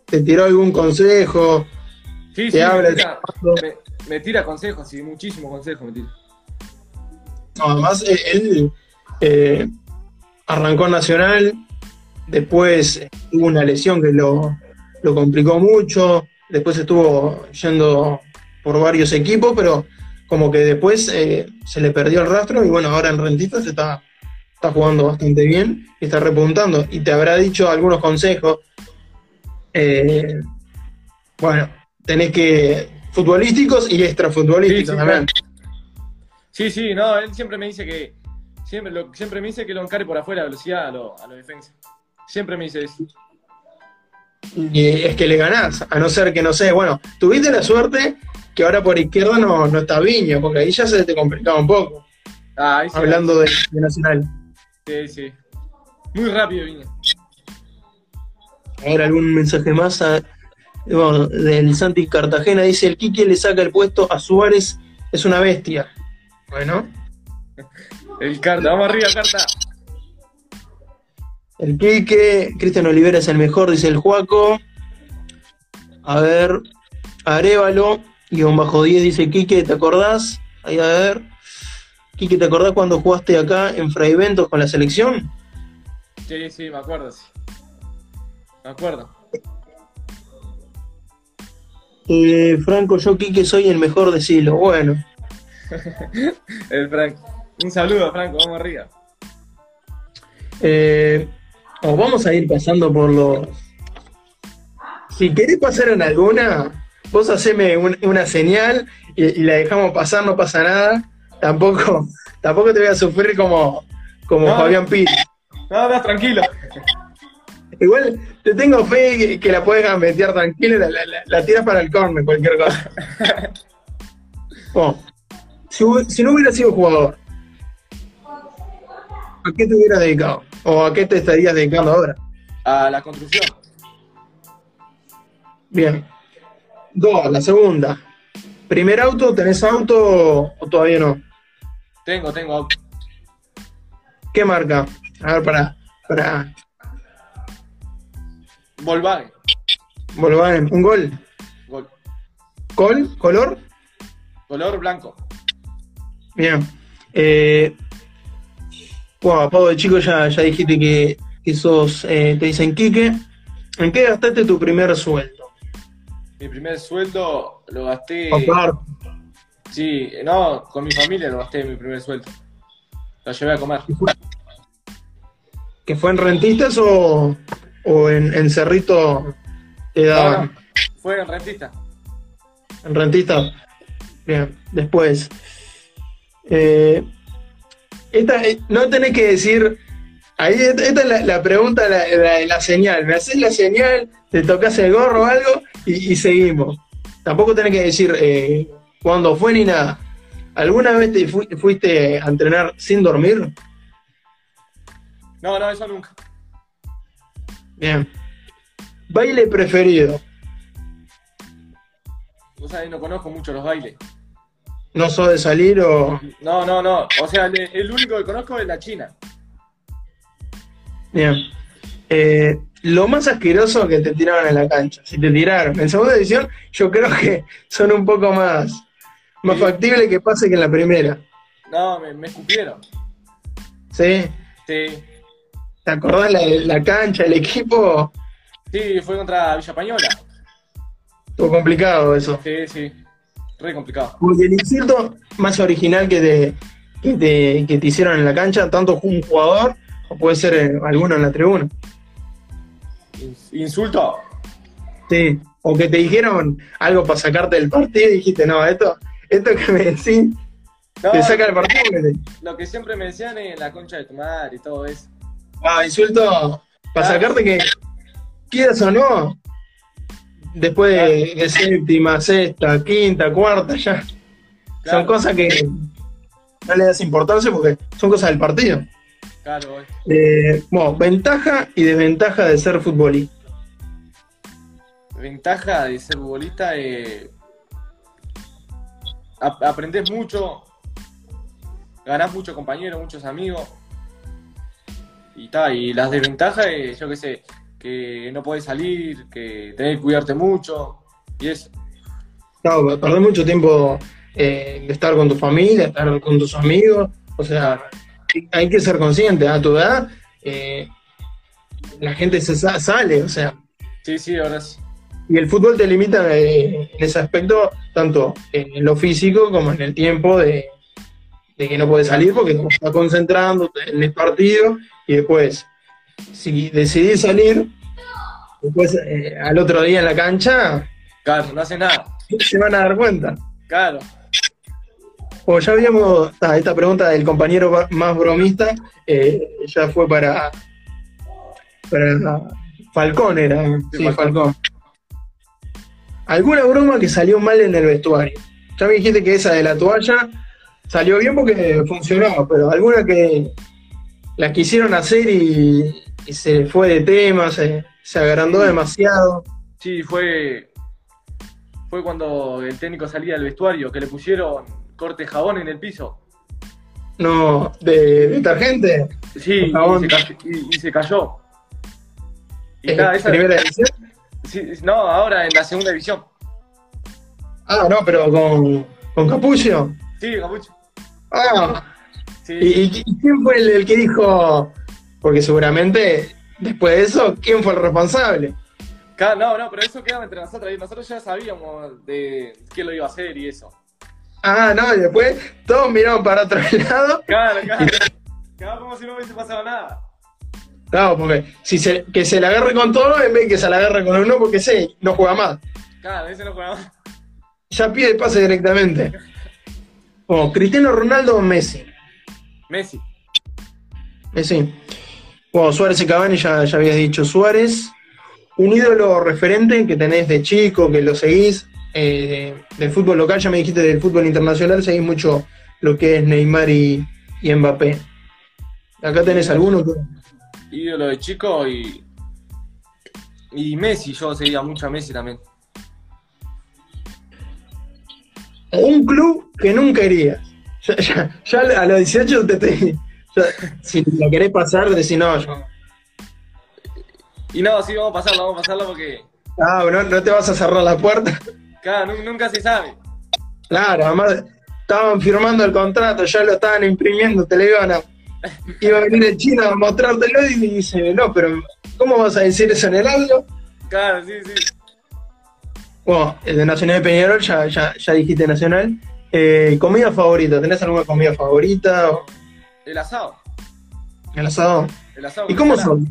Te tiró algún consejo, Sí, sí, habla me tira, me, me tira consejos, sí, muchísimos consejos me tira. No, además, eh, él eh, arrancó Nacional, después eh, tuvo una lesión que lo, lo complicó mucho, después estuvo yendo por varios equipos, pero como que después eh, se le perdió el rastro y bueno, ahora en Rentistas está, está jugando bastante bien y está repuntando. Y te habrá dicho algunos consejos. eh, bueno, tenés que. futbolísticos y extrafutbolísticos Sí, sí, también. Sí, sí, no, él siempre me dice que. Siempre, lo, siempre me dice que lo encare por afuera a velocidad a los a los defensas. Siempre me dice eso. Y es que le ganás, a no ser que no sé, bueno, tuviste la suerte que ahora por izquierda no, no está Viña, porque ahí ya se te complicaba un poco, Ah, ahí sí, hablando de, de Nacional. Sí, sí. Muy rápido, Viña. A ver, algún mensaje más a- bueno, del Santi Cartagena, dice el Quique le saca el puesto a Suárez, es una bestia. Bueno, El carta, vamos arriba, carta. el Quique, Cristian Olivera es el mejor, dice el Juaco. A ver, Arevalo, guion bajo 10, dice Quique, ¿te acordás? Ahí a ver. Quique, ¿te acordás cuando jugaste acá en Fraiventos con la selección? Sí, sí, me acuerdo, sí. Me acuerdo. Eh, Franco, yo Quique soy el mejor de Silo. Bueno, (laughs) El Franco. Un saludo, Franco, vamos arriba. eh, os vamos a ir pasando por los... Si querés pasar en alguna, vos haceme un- una señal y, y la dejamos pasar, no pasa nada. Tampoco, (laughs) tampoco te voy a sufrir como, como No. Fabián Piri. No, no, tranquilo. Igual te tengo fe que, que la puedes gambetear tranquila, la, la, tiras para el córner, cualquier cosa. (laughs) Oh, si, si no hubiera sido jugador, ¿a qué te hubieras dedicado? ¿O a qué te estarías dedicando ahora? A la construcción. Bien. Dos, la segunda. ¿Primer auto? ¿Tenés auto o todavía no? Tengo, tengo auto. ¿Qué marca? A ver, para, para Volkswagen. Volkswagen. ¿Un gol? Gol. ¿Col? ¿Color? Color blanco. Bien. Eh, bueno, Pablo de chico ya, ya dijiste que, que sos, eh, te dicen Quique. ¿En qué gastaste tu primer sueldo? Mi primer sueldo lo gasté. Papá, Sí, no, con mi familia lo gasté mi primer sueldo. Lo llevé a comer. ¿Que fue en rentistas o, o en, en Cerrito te daban? no, fue en rentista. En rentista. Bien, después. Eh, esta, eh, no tenés que decir. Ahí, esta esta es la, la pregunta, la, la- la señal. Me haces la señal, te tocas el gorro o algo y, y seguimos. Tampoco tenés que decir eh, cuándo fue ni nada. ¿Alguna vez te fu- fuiste a entrenar sin dormir? No, no, eso nunca. Bien. Baile preferido. O sea, no conozco mucho los bailes. ¿No sos de salir o.? No, no, no. O sea, el, el único que conozco es la China. Bien. Eh, lo más asqueroso que te tiraron en la cancha, si te tiraron. En segunda edición, yo creo que son un poco más, más Sí. factible que pase que en la primera. No, me, me escupieron. ¿Sí? Sí. ¿Te acordás la, la cancha, el equipo? Sí, fue contra Villa Española. Estuvo complicado eso. Sí, sí. Re complicado. Porque el insulto más original que te, que te, que te hicieron en la cancha, tanto un jugador o puede ser eh, alguno en la tribuna. Ins- Insulto. Sí. O que te dijeron algo para sacarte del partido y dijiste, no, esto, esto que me decís No, te saca el partido. Lo que siempre me decían es la concha de tu madre y todo eso. Ah, insulto para sacarte que quieras o no. Después de, de séptima, sexta, quinta, cuarta, ya. Son cosas que no le das importancia porque son cosas del partido. Claro. Eh, bueno, ventaja y desventaja de ser futbolista. Ventaja de ser futbolista eh, ap- aprendés mucho, ganás muchos compañeros, muchos amigos. Y ta, y las desventajas, yo qué sé, que no podés salir, que tenés que cuidarte mucho, y eso. Claro, perdés mucho tiempo eh, de estar con tu familia, estar con tus amigos. O sea, hay- que ser consciente. A tu edad, eh, la gente se sa- sale, o sea, Sí, sí, ahora sí. y el fútbol te limita eh, en ese aspecto, tanto en lo físico como en el tiempo de, de que no puedes salir porque te estás concentrando en el partido y después, si decidís salir, después eh, al otro día en la cancha, Claro, no hace nada. se van a dar cuenta. Claro. O ya habíamos, ah, esta pregunta del compañero más bromista, eh, ya fue para, para Falcón, era, Sí, sí, Falcón. Falcón. ¿Alguna broma que salió mal en el vestuario? Ya me dijiste que esa de la toalla salió bien porque funcionaba, pero alguna que la quisieron hacer y, y se fue de tema, se, se agrandó demasiado. Sí, fue, fue cuando el técnico salía del vestuario, que le pusieron corte jabón en el piso. No, de detergente. Sí, y se, cayó, y, y se cayó. Y eh, nada, esa- primera edición. sí, no, ahora en la segunda división. Ah, no, pero con, con Capullo. Sí, Capucho. Ah, Sí, ¿y, quién fue el, el que dijo? Porque seguramente después de eso, ¿quién fue el responsable? No, no, pero eso quedaba entre nosotros nosotros ya sabíamos de quién lo iba a hacer y eso. Ah, no, y después todos miraron para otro (laughs) lado. Claro, claro. Quedaba como si no hubiese pasado nada. Claro, porque si se, que se la agarre con todo en vez de que se la agarre con uno, porque sí, no juega más. Claro, ese no jugaba más. Ya pide pase directamente. (laughs) Cristiano Ronaldo o Messi. Messi. Messi. Bueno, Suárez y Cavani ya, ya habías dicho Suárez. Un ídolo referente que tenés de chico, que lo seguís, eh, del fútbol local, ya me dijiste del fútbol internacional, seguís mucho lo que es Neymar y, y Mbappé. Acá tenés alguno que. ídolo de chico y. Y Messi, yo seguía mucho a Messi también. Un club que nunca irías. Ya, ya- ya a los 18 te estoy. ya, si lo querés pasar, decís no, yo. Y no, sí, vamos a pasarlo, vamos a pasarlo porque. Ah, no, no te vas a cerrar la puerta. Claro, nu- nunca se sabe. Claro, además estaban firmando el contrato, ya lo estaban imprimiendo, te lo iban a. Iba a venir el chino a mostrártelo y dice, no, pero ¿cómo vas a decir eso en el audio? Claro, sí, sí. Bueno, el de Nacional de Peñarol, ya, ya, ya dijiste Nacional. Eh, ¿Comida favorita? ¿Tenés alguna comida favorita? El asado. ¿El asado? El asado ¿Y cómo son?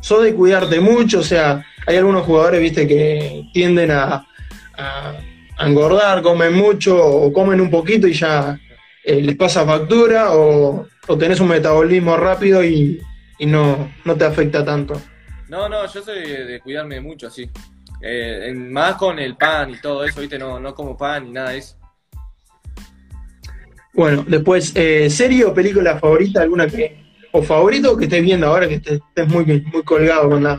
¿Sos de cuidarte mucho? O sea, hay algunos jugadores, viste, que tienden a, a- a engordar, comen mucho o comen un poquito y ya eh, les pasa factura o, o tenés un metabolismo rápido y, y no, no te afecta tanto. No, no, yo soy de, de cuidarme mucho, sí. Eh, más con el pan y todo eso, ¿viste? No, no como pan ni nada de eso. Bueno, después, eh, ¿serie o película favorita? ¿Alguna que, o favorito que estés viendo ahora que estés, muy, muy colgado con la...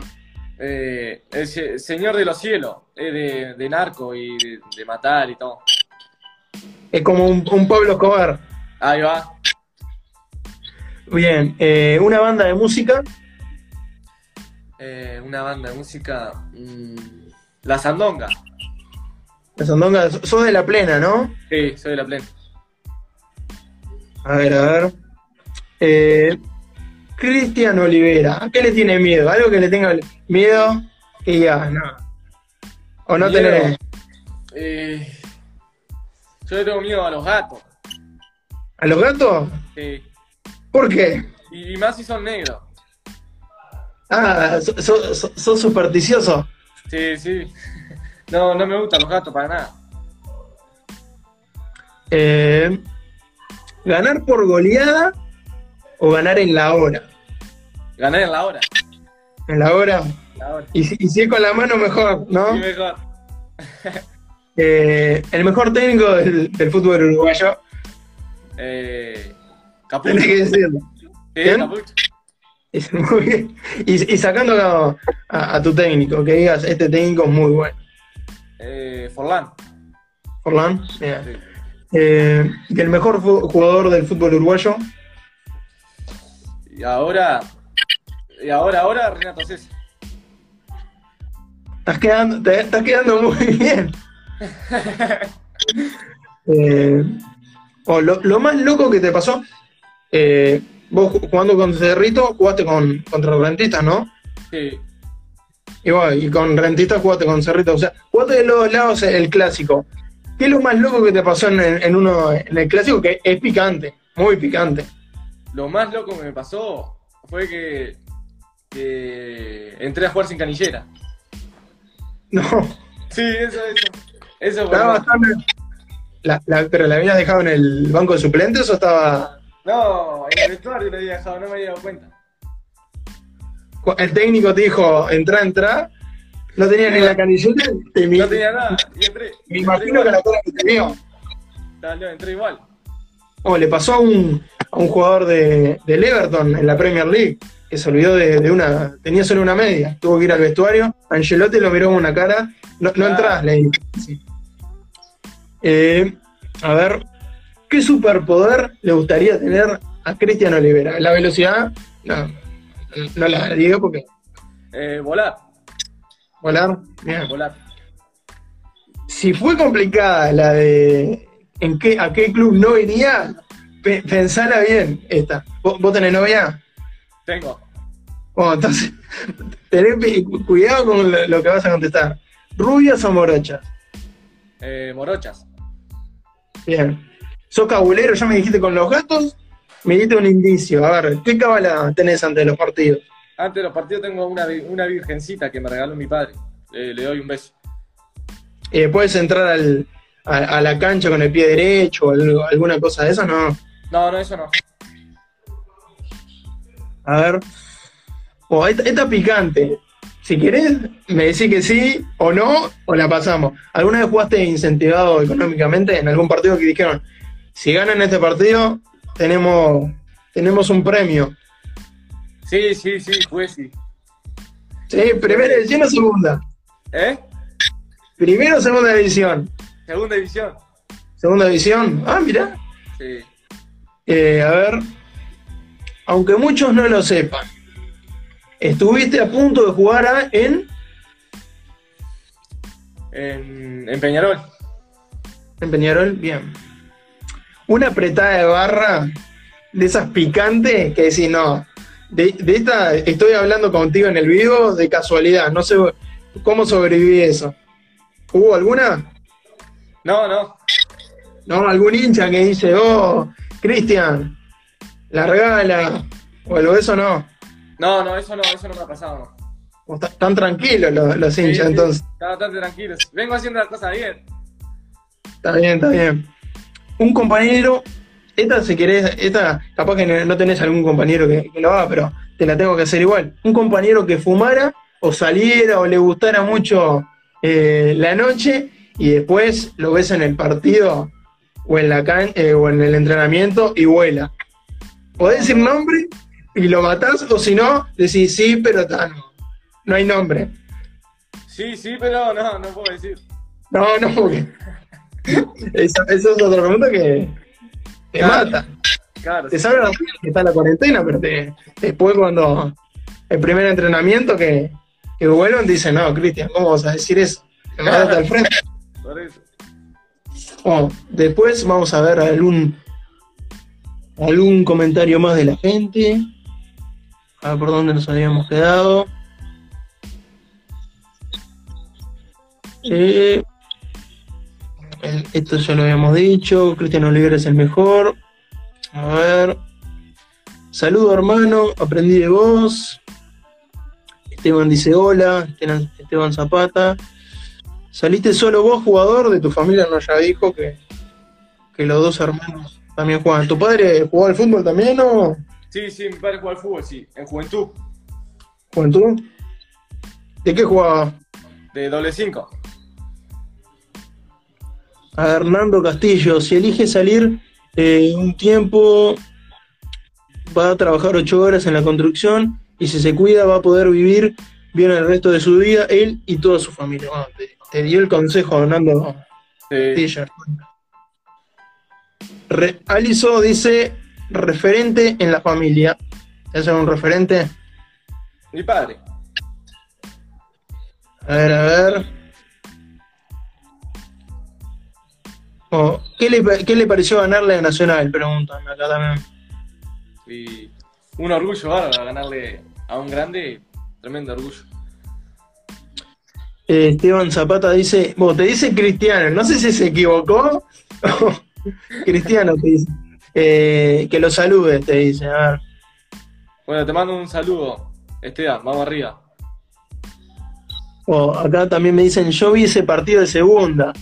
Eh, el Señor de los Cielos, es de, de narco y de, de matar y todo. Es como un, un Pablo Escobar. Ahí va. Bien, eh, una banda de música. Eh, una banda de música. mm, la Sandonga. La Sandonga, sos de la plena, ¿no? Sí, soy de la plena. A ver, a ver. Eh, Cristian Olivera, ¿a qué le tiene miedo? ¿Algo que le tenga miedo? Que ya, no. O no Miedo. Eh, yo le tengo miedo a los gatos. ¿A los gatos? Sí. ¿Por qué? Y, y más si son negros. Ah, sos so, so- sos supersticioso. Sí, sí. No, no me gustan los gatos para nada. Eh, ¿Ganar por goleada o ganar en la hora? Ganar en la hora. En la hora. La hora. Y si, y si es con la mano, mejor, ¿no? Sí, mejor. (laughs) Eh, el mejor técnico del, del fútbol uruguayo, Eh, Capucho. tenés que decirlo. Sí. Capucho. Es muy bien. Y, y sacando a, a- a tu técnico, que digas, este técnico es muy bueno. Eh, Forlán. Forlán. Sí. Eh, y el mejor jugador del fútbol uruguayo, Y ahora. Y ahora, ahora, Renato César. estás quedando, te- estás quedando muy (laughs) bien. (laughs) Eh, oh, lo, lo más loco que te pasó, eh, vos ju- jugando con Cerrito, jugaste con, contra Rentistas, ¿no? Sí. Y, bueno, y con Rentistas jugaste con Cerrito, o sea, jugaste de los lados el clásico. ¿Qué es lo más loco que te pasó en, el- en uno en el clásico? Que es picante, muy picante. Lo más loco que me pasó fue que, que entré a jugar sin canillera. No, Sí, eso, eso. Eso fue. estaba bastante. La- la- ¿Pero la habías dejado en el banco de suplentes o estaba.? No, en el vestuario lo había dejado, no me había dado cuenta. El técnico te dijo, entra, entra. No tenía ni la canillera. te mi- No tenía nada. Y entré. Me imagino que la cara que te vio. Dale, entré igual. Oh, le pasó a un, a un jugador de, del Everton en la Premier League que se olvidó de, de una. Tenía solo una media. Tuvo que ir al vestuario. Angelotti lo miró con una cara. No, no Ah. entras, le dijo. Sí. Eh, a ver, ¿qué superpoder le gustaría tener a Cristian Olivera? La velocidad, no, no la digo porque Eh, volar. volar, bien. Volar. Si fue complicada la de en qué, a qué club no iría, pe- pensala bien esta. ¿Vos, vos tenés novia? Tengo. Bueno, entonces, (laughs) tené pi- cuidado con lo, lo que vas a contestar. ¿Rubias o morochas? Eh, morochas. Bien. ¿Sos cabulero? Ya me dijiste con los gatos. Me diste un indicio. A ver, ¿qué cabala tenés ante los partidos? Antes de los partidos tengo una, una virgencita que me regaló mi padre. Eh, le doy un beso. Eh, ¿Puedes entrar al- a, a la cancha con el pie derecho o alguna cosa de eso? No. No, no, eso no. A ver. Oh, esta, esta picante. Si querés, me decís que sí o no, o la pasamos. ¿Alguna vez jugaste incentivado económicamente en algún partido que dijeron, si ganan este partido, tenemos, tenemos un premio? Sí, sí, sí, fue sí. Sí, primera división o segunda. ¿Eh? Primero o segunda división. Segunda división. Segunda división. Ah, mira. Sí. Eh, a ver. Aunque muchos no lo sepan. Estuviste a punto de jugar a- en, En, en Peñarol. en Peñarol. Bien. Una apretada de barra de esas picantes que decís, no. De, de esta estoy hablando contigo en el vivo de casualidad. No sé cómo sobreviví eso. ¿Hubo alguna? No, no. ¿No? ¿Algún hincha que dice, oh, Cristian, largala? O algo de eso no. No, no, eso no, eso no me ha pasado. no. Están tranquilos los, los hinchas, sí, entonces. Está bastante tranquilo. Vengo haciendo las cosas bien. Está bien, está bien. Un compañero, esta si querés, esta capaz que no- tenés algún compañero que, que lo haga, pero te la tengo que hacer igual. Un compañero que fumara o saliera o le gustara mucho eh, la noche y después lo ves en el partido o en la can eh, o en el entrenamiento y vuela. Podés decir nombre y lo matás, o si no, decís sí, pero ta, no, no hay nombre. Sí, sí, pero no, no puedo decir. No, no, porque. Eso, eso es otra pregunta que te Claro. mata. Claro. Te sabe que está la cuarentena, pero te- después cuando el primer entrenamiento que, que vuelven dicen, no, Cristian, ¿cómo vas a decir eso? Te mataste al frente. Por eso. Oh, después vamos a ver algún algún comentario más de la gente. A ver por dónde nos habíamos quedado. Eh, el- esto ya lo habíamos dicho. Cristian Oliver es el mejor. A ver. Saludo hermano, aprendí de vos. Esteban dice hola. Esteban, Esteban Zapata. ¿Saliste solo vos, jugador? De tu familia no ya dijo que, que los dos hermanos también juegan. ¿Tu padre jugó al fútbol también o Sí, sí, mi padre juega al fútbol, sí, en juventud, juventud? ¿De qué jugaba? de doble 5. A Hernando Castillo, si elige salir eh, un tiempo, va a trabajar ocho horas en la construcción y si se cuida va a poder vivir bien el resto de su vida, él y toda su familia. Bueno, te, te dio el consejo Hernando Castillo. Aliso dice referente en la familia. ¿Es un referente? Mi padre. A ver, a ver. Oh, ¿qué, le, pa- qué le pareció ganarle a Nacional? Preguntan acá también. Un orgullo bárbaro ganarle a un grande, tremendo orgullo. Eh, Esteban Zapata dice, bueno, te dice Cristiano, no sé si se equivocó. (laughs) Cristiano te dice. Eh, que lo salude, te dice. A ver. Bueno, te mando un saludo, Esteban, vamos arriba. Oh, acá también me dicen, yo vi ese partido de segunda.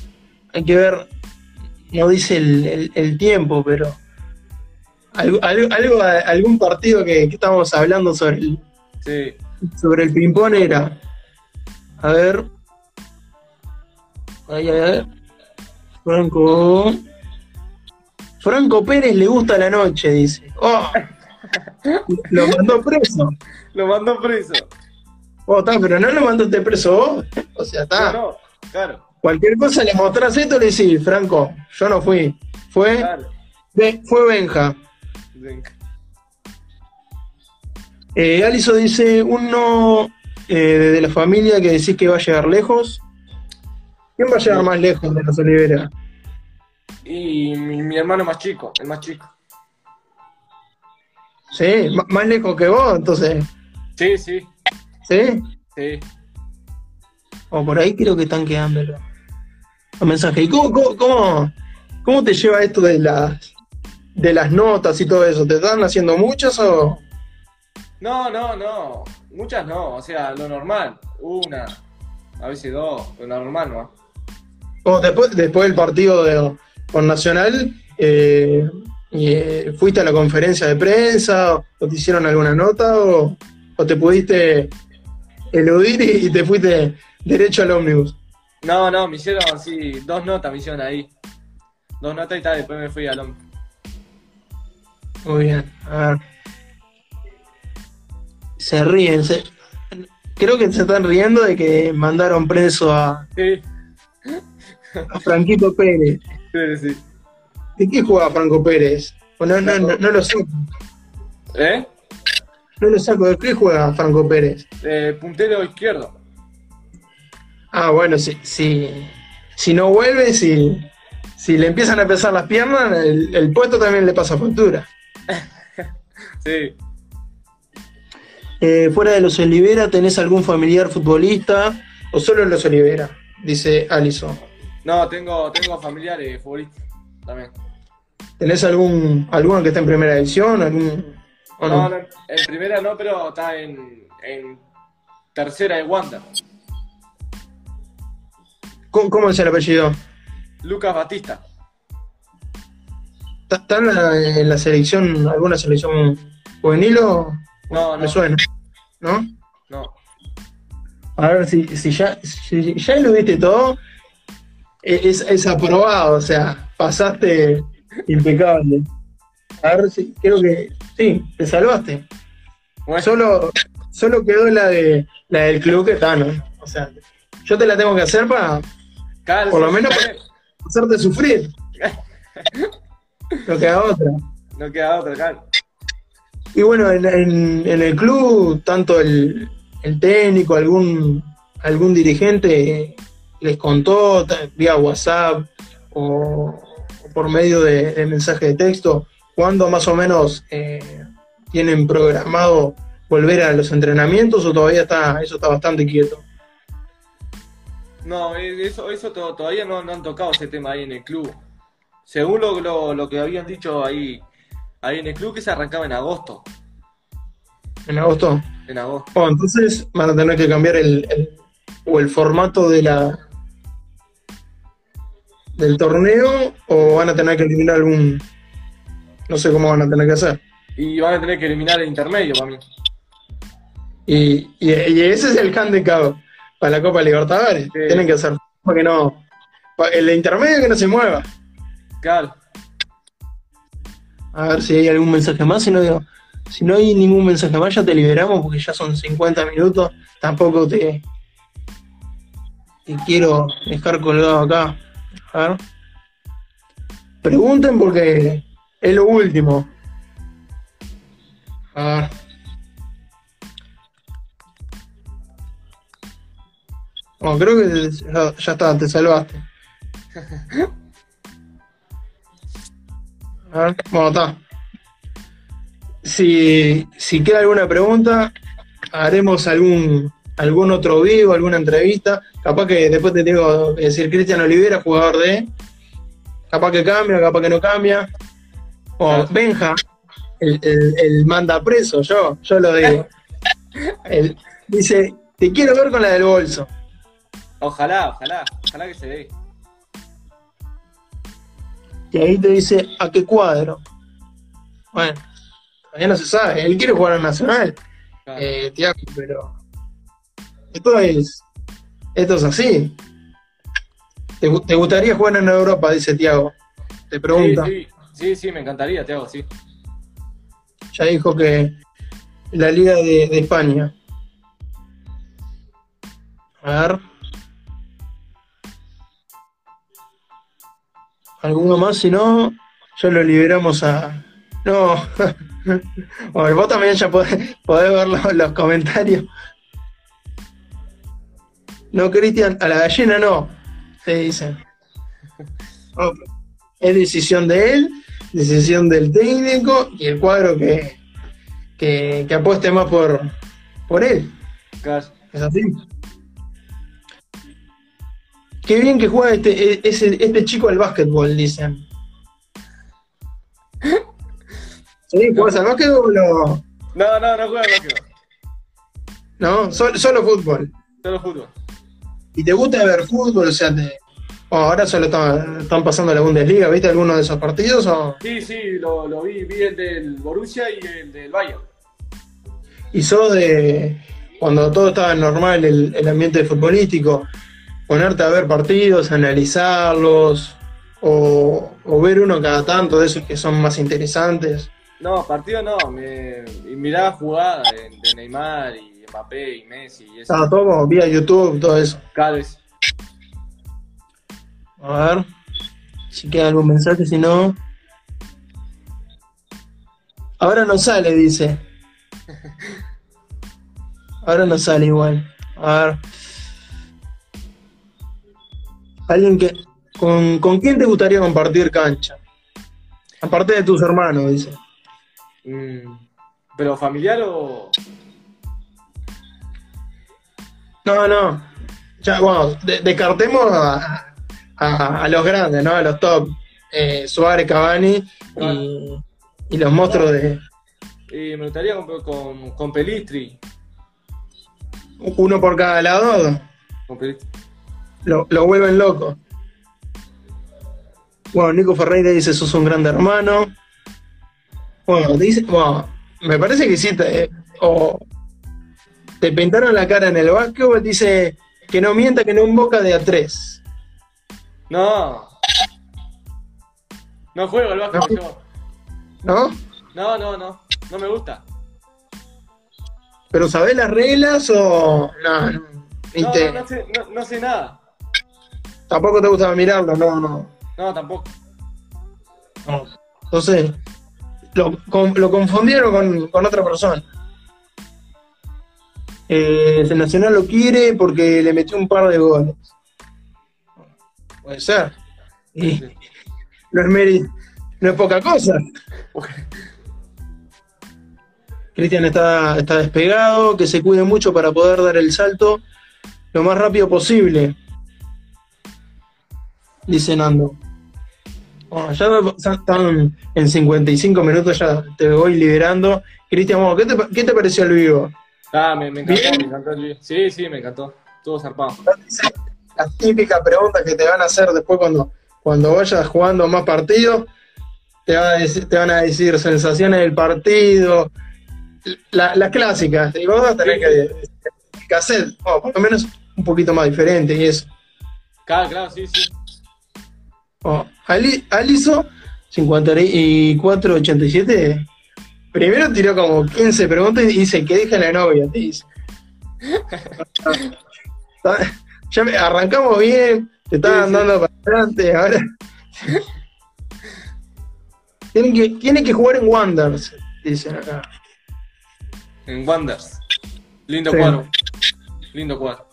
Hay que ver, no dice el, el- el tiempo, pero algo, algo- algo- algún partido que, que estábamos hablando sobre el, Sí, sobre el ping-pong era. A ver. Ahí, a ver. Franco. Franco Pérez le gusta la noche, dice. ¡Oh! (laughs) Lo mandó preso. lo mandó preso. Oh, está, pero no lo mandaste preso vos. O sea, está. No, no, claro, Cualquier cosa le mostrás esto, le decís, Franco, yo no fui. Fue, claro. Fue Benja. Eh, Aliso dice, uno eh, de la familia que decís que va a llegar lejos. ¿Quién va a llegar más lejos de los Olivera? Y mi, mi hermano más chico, el más chico. ¿Sí? Más lejos que vos, entonces. Sí, sí, ¿Sí? sí. O por ahí creo que están quedando mensajes. ¿Y cómo, cómo, cómo, cómo te lleva esto de las, de las notas y todo eso? ¿Te están haciendo muchas o...? No, no, no. Muchas no, o sea, lo normal. Una, a veces dos, lo normal, ¿no? o después, después del partido de, con Nacional, eh, eh, ¿fuiste a la conferencia de prensa o te hicieron alguna nota o, o te pudiste eludir y, y te fuiste derecho al ómnibus? No, no, me hicieron así, dos notas me hicieron ahí. Dos notas y tal, después me fui al hombre. Muy bien, a ver. Se ríen, se- creo que se están riendo de que mandaron preso a, Sí, a Franquito Pérez. sí, sí. ¿De qué juega Franco Pérez? O no, no, no, no lo saco, ¿Eh? no lo saco. ¿De qué juega Franco Pérez? Eh, puntero izquierdo. Ah, bueno, si, si, si no vuelve, si, si le empiezan a pesar las piernas, el, el puesto también le pasa factura. (laughs) Sí. Eh, fuera de los Olivera, ¿tenés algún familiar futbolista o solo en los Olivera? Dice Alison. No, tengo, tengo familiares futbolistas también. ¿Tenés algún alguno que está en primera división? ¿Algún, o no? No, no, en primera no, pero está en, en tercera de Wanda. ¿Cómo, cómo es el apellido? Lucas Batista. ¿Está, en, la, en la selección, alguna selección juvenil o No, me no, suena? ¿No? no. A ver si, si ya, si ya lo viste todo, e- es, es aprobado, o sea, pasaste impecable. A ver si, creo que sí, te salvaste. Bueno, Solo, solo quedó la de la del club que está, ¿no? O sea, yo te la tengo que hacer para por lo menos- bien. hacerte sufrir. No queda otra. No queda otra, claro. Y bueno, en, en- en el club, tanto el, el técnico, algún, algún dirigente les contó vía WhatsApp o, o por medio de, de mensaje de texto, cuándo más o menos eh, tienen programado volver a los entrenamientos o todavía está, eso está bastante quieto. No, eh, eso, eso to- todavía no, no han tocado ese tema ahí en el club. Según lo, lo, lo que habían dicho ahí, ahí en el club, que se arrancaba en agosto. En agosto. En agosto. Oh, entonces van a tener que cambiar el, el- o el formato de la del torneo o van a tener que eliminar algún No sé cómo van a tener que hacer. Y van a tener que eliminar el intermedio para mí. Y, y, y ese es el handicap para la Copa Libertadores. Sí. Tienen que hacer para que no. El intermedio que no se mueva. Claro. A ver si hay algún mensaje más. Si no, digo, si no hay ningún mensaje más, ya te liberamos porque ya son 50 minutos. Tampoco te, te quiero dejar colgado acá. A ver. Pregunten porque es lo último. A ver. Oh, creo que ya, ya está, te salvaste. A ver, bueno, está. Si, si queda alguna pregunta, haremos algún, algún otro vivo, alguna entrevista. Capaz que después te tengo que decir Cristian Olivera, jugador de. Capaz que cambia, capaz que no cambia. O Claro. Benja, el, el- el manda preso, yo, yo lo digo. (laughs) Él dice, te quiero ver con la del bolso. Ojalá, ojalá, ojalá que se dé. Y ahí te dice, ¿a qué cuadro? Bueno, todavía no se sabe. Él quiere jugar al Nacional, Claro. eh, Tiago, pero esto es, esto es así. ¿Te, gu- te gustaría jugar en Europa? Dice Tiago. Te pregunta. Sí, sí, sí, sí, me encantaría, Tiago, sí. Ya dijo que la Liga de, de España. A ver. ¿Alguno más? Si no, ya lo liberamos a. No. (laughs) Bueno, vos también ya podés, podés ver los, los comentarios. No, Cristian, a la gallina no, te dicen. No, es decisión de él, decisión del técnico y el cuadro que, que, que apueste más por, por él. Claro. Es así. Qué bien que juega este, e- este chico al básquetbol, dicen. ¿Sí? ¿Juegas al básquetbol o No, no, no juega básquetbol, no? Sol- solo fútbol. solo fútbol. ¿Y te gusta ver fútbol? O sea, te- o ahora solo están, están pasando la Bundesliga. ¿Viste alguno de esos partidos? O... Sí, sí, lo, lo vi, vi el del Borussia y el del Bayern. Y sos de, cuando todo estaba normal, el, el ambiente futbolístico, ponerte a ver partidos, analizarlos, o, o ver uno cada tanto de esos que son más interesantes. No, partido no, me y miraba jugadas de, de Neymar y Mbappé y Messi y eso. Estaba todo vía YouTube, todo eso. Cada vez. A ver si queda algún mensaje, si no. Ahora no sale, dice. (laughs) Ahora no sale igual. A ver. Alguien que. ¿Con, con quién te gustaría compartir cancha? Aparte de tus hermanos, dice. Mm, ¿Pero familiar o...? No, no. Ya, bueno, de- descartemos a, a- a los grandes, ¿no? A los top. Eh, Suárez, Cavani y, y los monstruos de. Y me gustaría con, con, con Pelistri. Uno por cada lado. Con Pelistri. Lo, lo vuelven loco. Bueno, Nico Ferreira dice, sos un grande hermano. Bueno, dice, bueno, me parece que sí, te, o te pintaron la cara en el básquetbol, dice que no mienta, que no invoca de a tres. No. No juego al básquetbol yo. ¿No? No, no, no. No me gusta. ¿Pero sabés las reglas o no? no, No, no, no sé, no, no sé nada. Tampoco te gusta mirarlo, no, no. No, tampoco. no. Entonces, lo, con- lo confundieron con, con otra persona. Eh, el Nacional lo quiere porque le metió un par de goles. Puede ser. Y Sí. no es, meri- no es poca cosa. Cristian está, está despegado, que se cuide mucho para poder dar el salto lo más rápido posible. Dice Nando. Bueno, ya están en 55 minutos, ya te voy liberando. Cristian, ¿qué te, qué te pareció el vivo? Ah, me, me encantó, Bien. me encantó el video. Sí, sí, me encantó. Todo zarpado. Las típicas preguntas que te van a hacer después cuando, cuando vayas jugando más partidos. te, va a decir- te van a decir sensaciones del partido, la- las clásicas, y vos vas a tener que, que hacer, por lo menos un poquito más diferente y eso. Claro, claro, sí, sí. Oh, Ali- Aliso, 54-87, primero tiró como 15 preguntas y dice que deja la novia, te dice. (laughs) ya arrancamos bien, te estaban Sí, sí. dando para adelante, ahora... tiene, que, tiene que jugar en Wonders, dicen acá. En Wonders. Lindo Sí. cuadro. Lindo cuadro.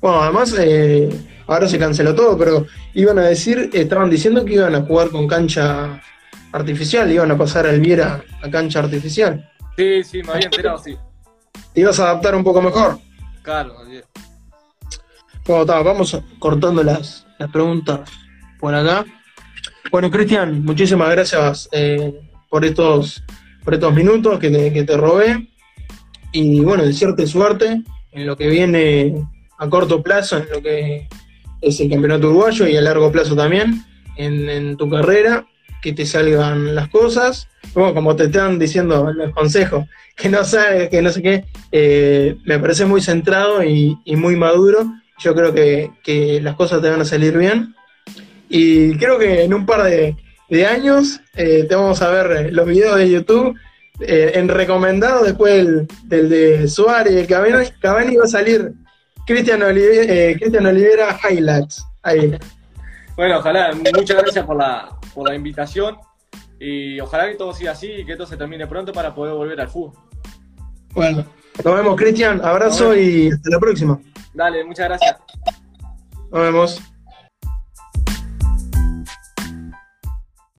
Bueno, además, eh, ahora se canceló todo, pero iban a decir, estaban diciendo que iban a jugar con cancha artificial, iban a pasar al Viera a cancha artificial. Sí, sí, me había enterado, sí. Te ibas a adaptar un poco mejor. Claro, sí. Bueno, vamos cortando las, las preguntas por acá. Bueno, Cristian, muchísimas gracias eh, por estos por estos minutos que te, que te robé. Y bueno, desearte suerte en lo que viene a corto plazo, en lo que es el campeonato uruguayo y a largo plazo también, en, tu carrera, que te salgan las cosas. Bueno, como te están diciendo los consejos, que no sabes, que no sé qué, eh, me parece muy centrado y, muy maduro. Yo creo que, que las cosas te van a salir bien. Y creo que en un par de, de años eh, te vamos a ver eh, los videos de YouTube en recomendado después del, del de Suárez y el Cavani, Cavani va a salir Cristian Olivera, eh, Cristian Olivera Highlights. Ahí. Bueno, ojalá, muchas gracias por la, por la invitación. Y ojalá que todo siga así y que esto se termine pronto para poder volver al fútbol. Bueno, nos vemos, Cristian. Abrazo Nos y hasta la próxima. Dale, muchas gracias. Nos vemos.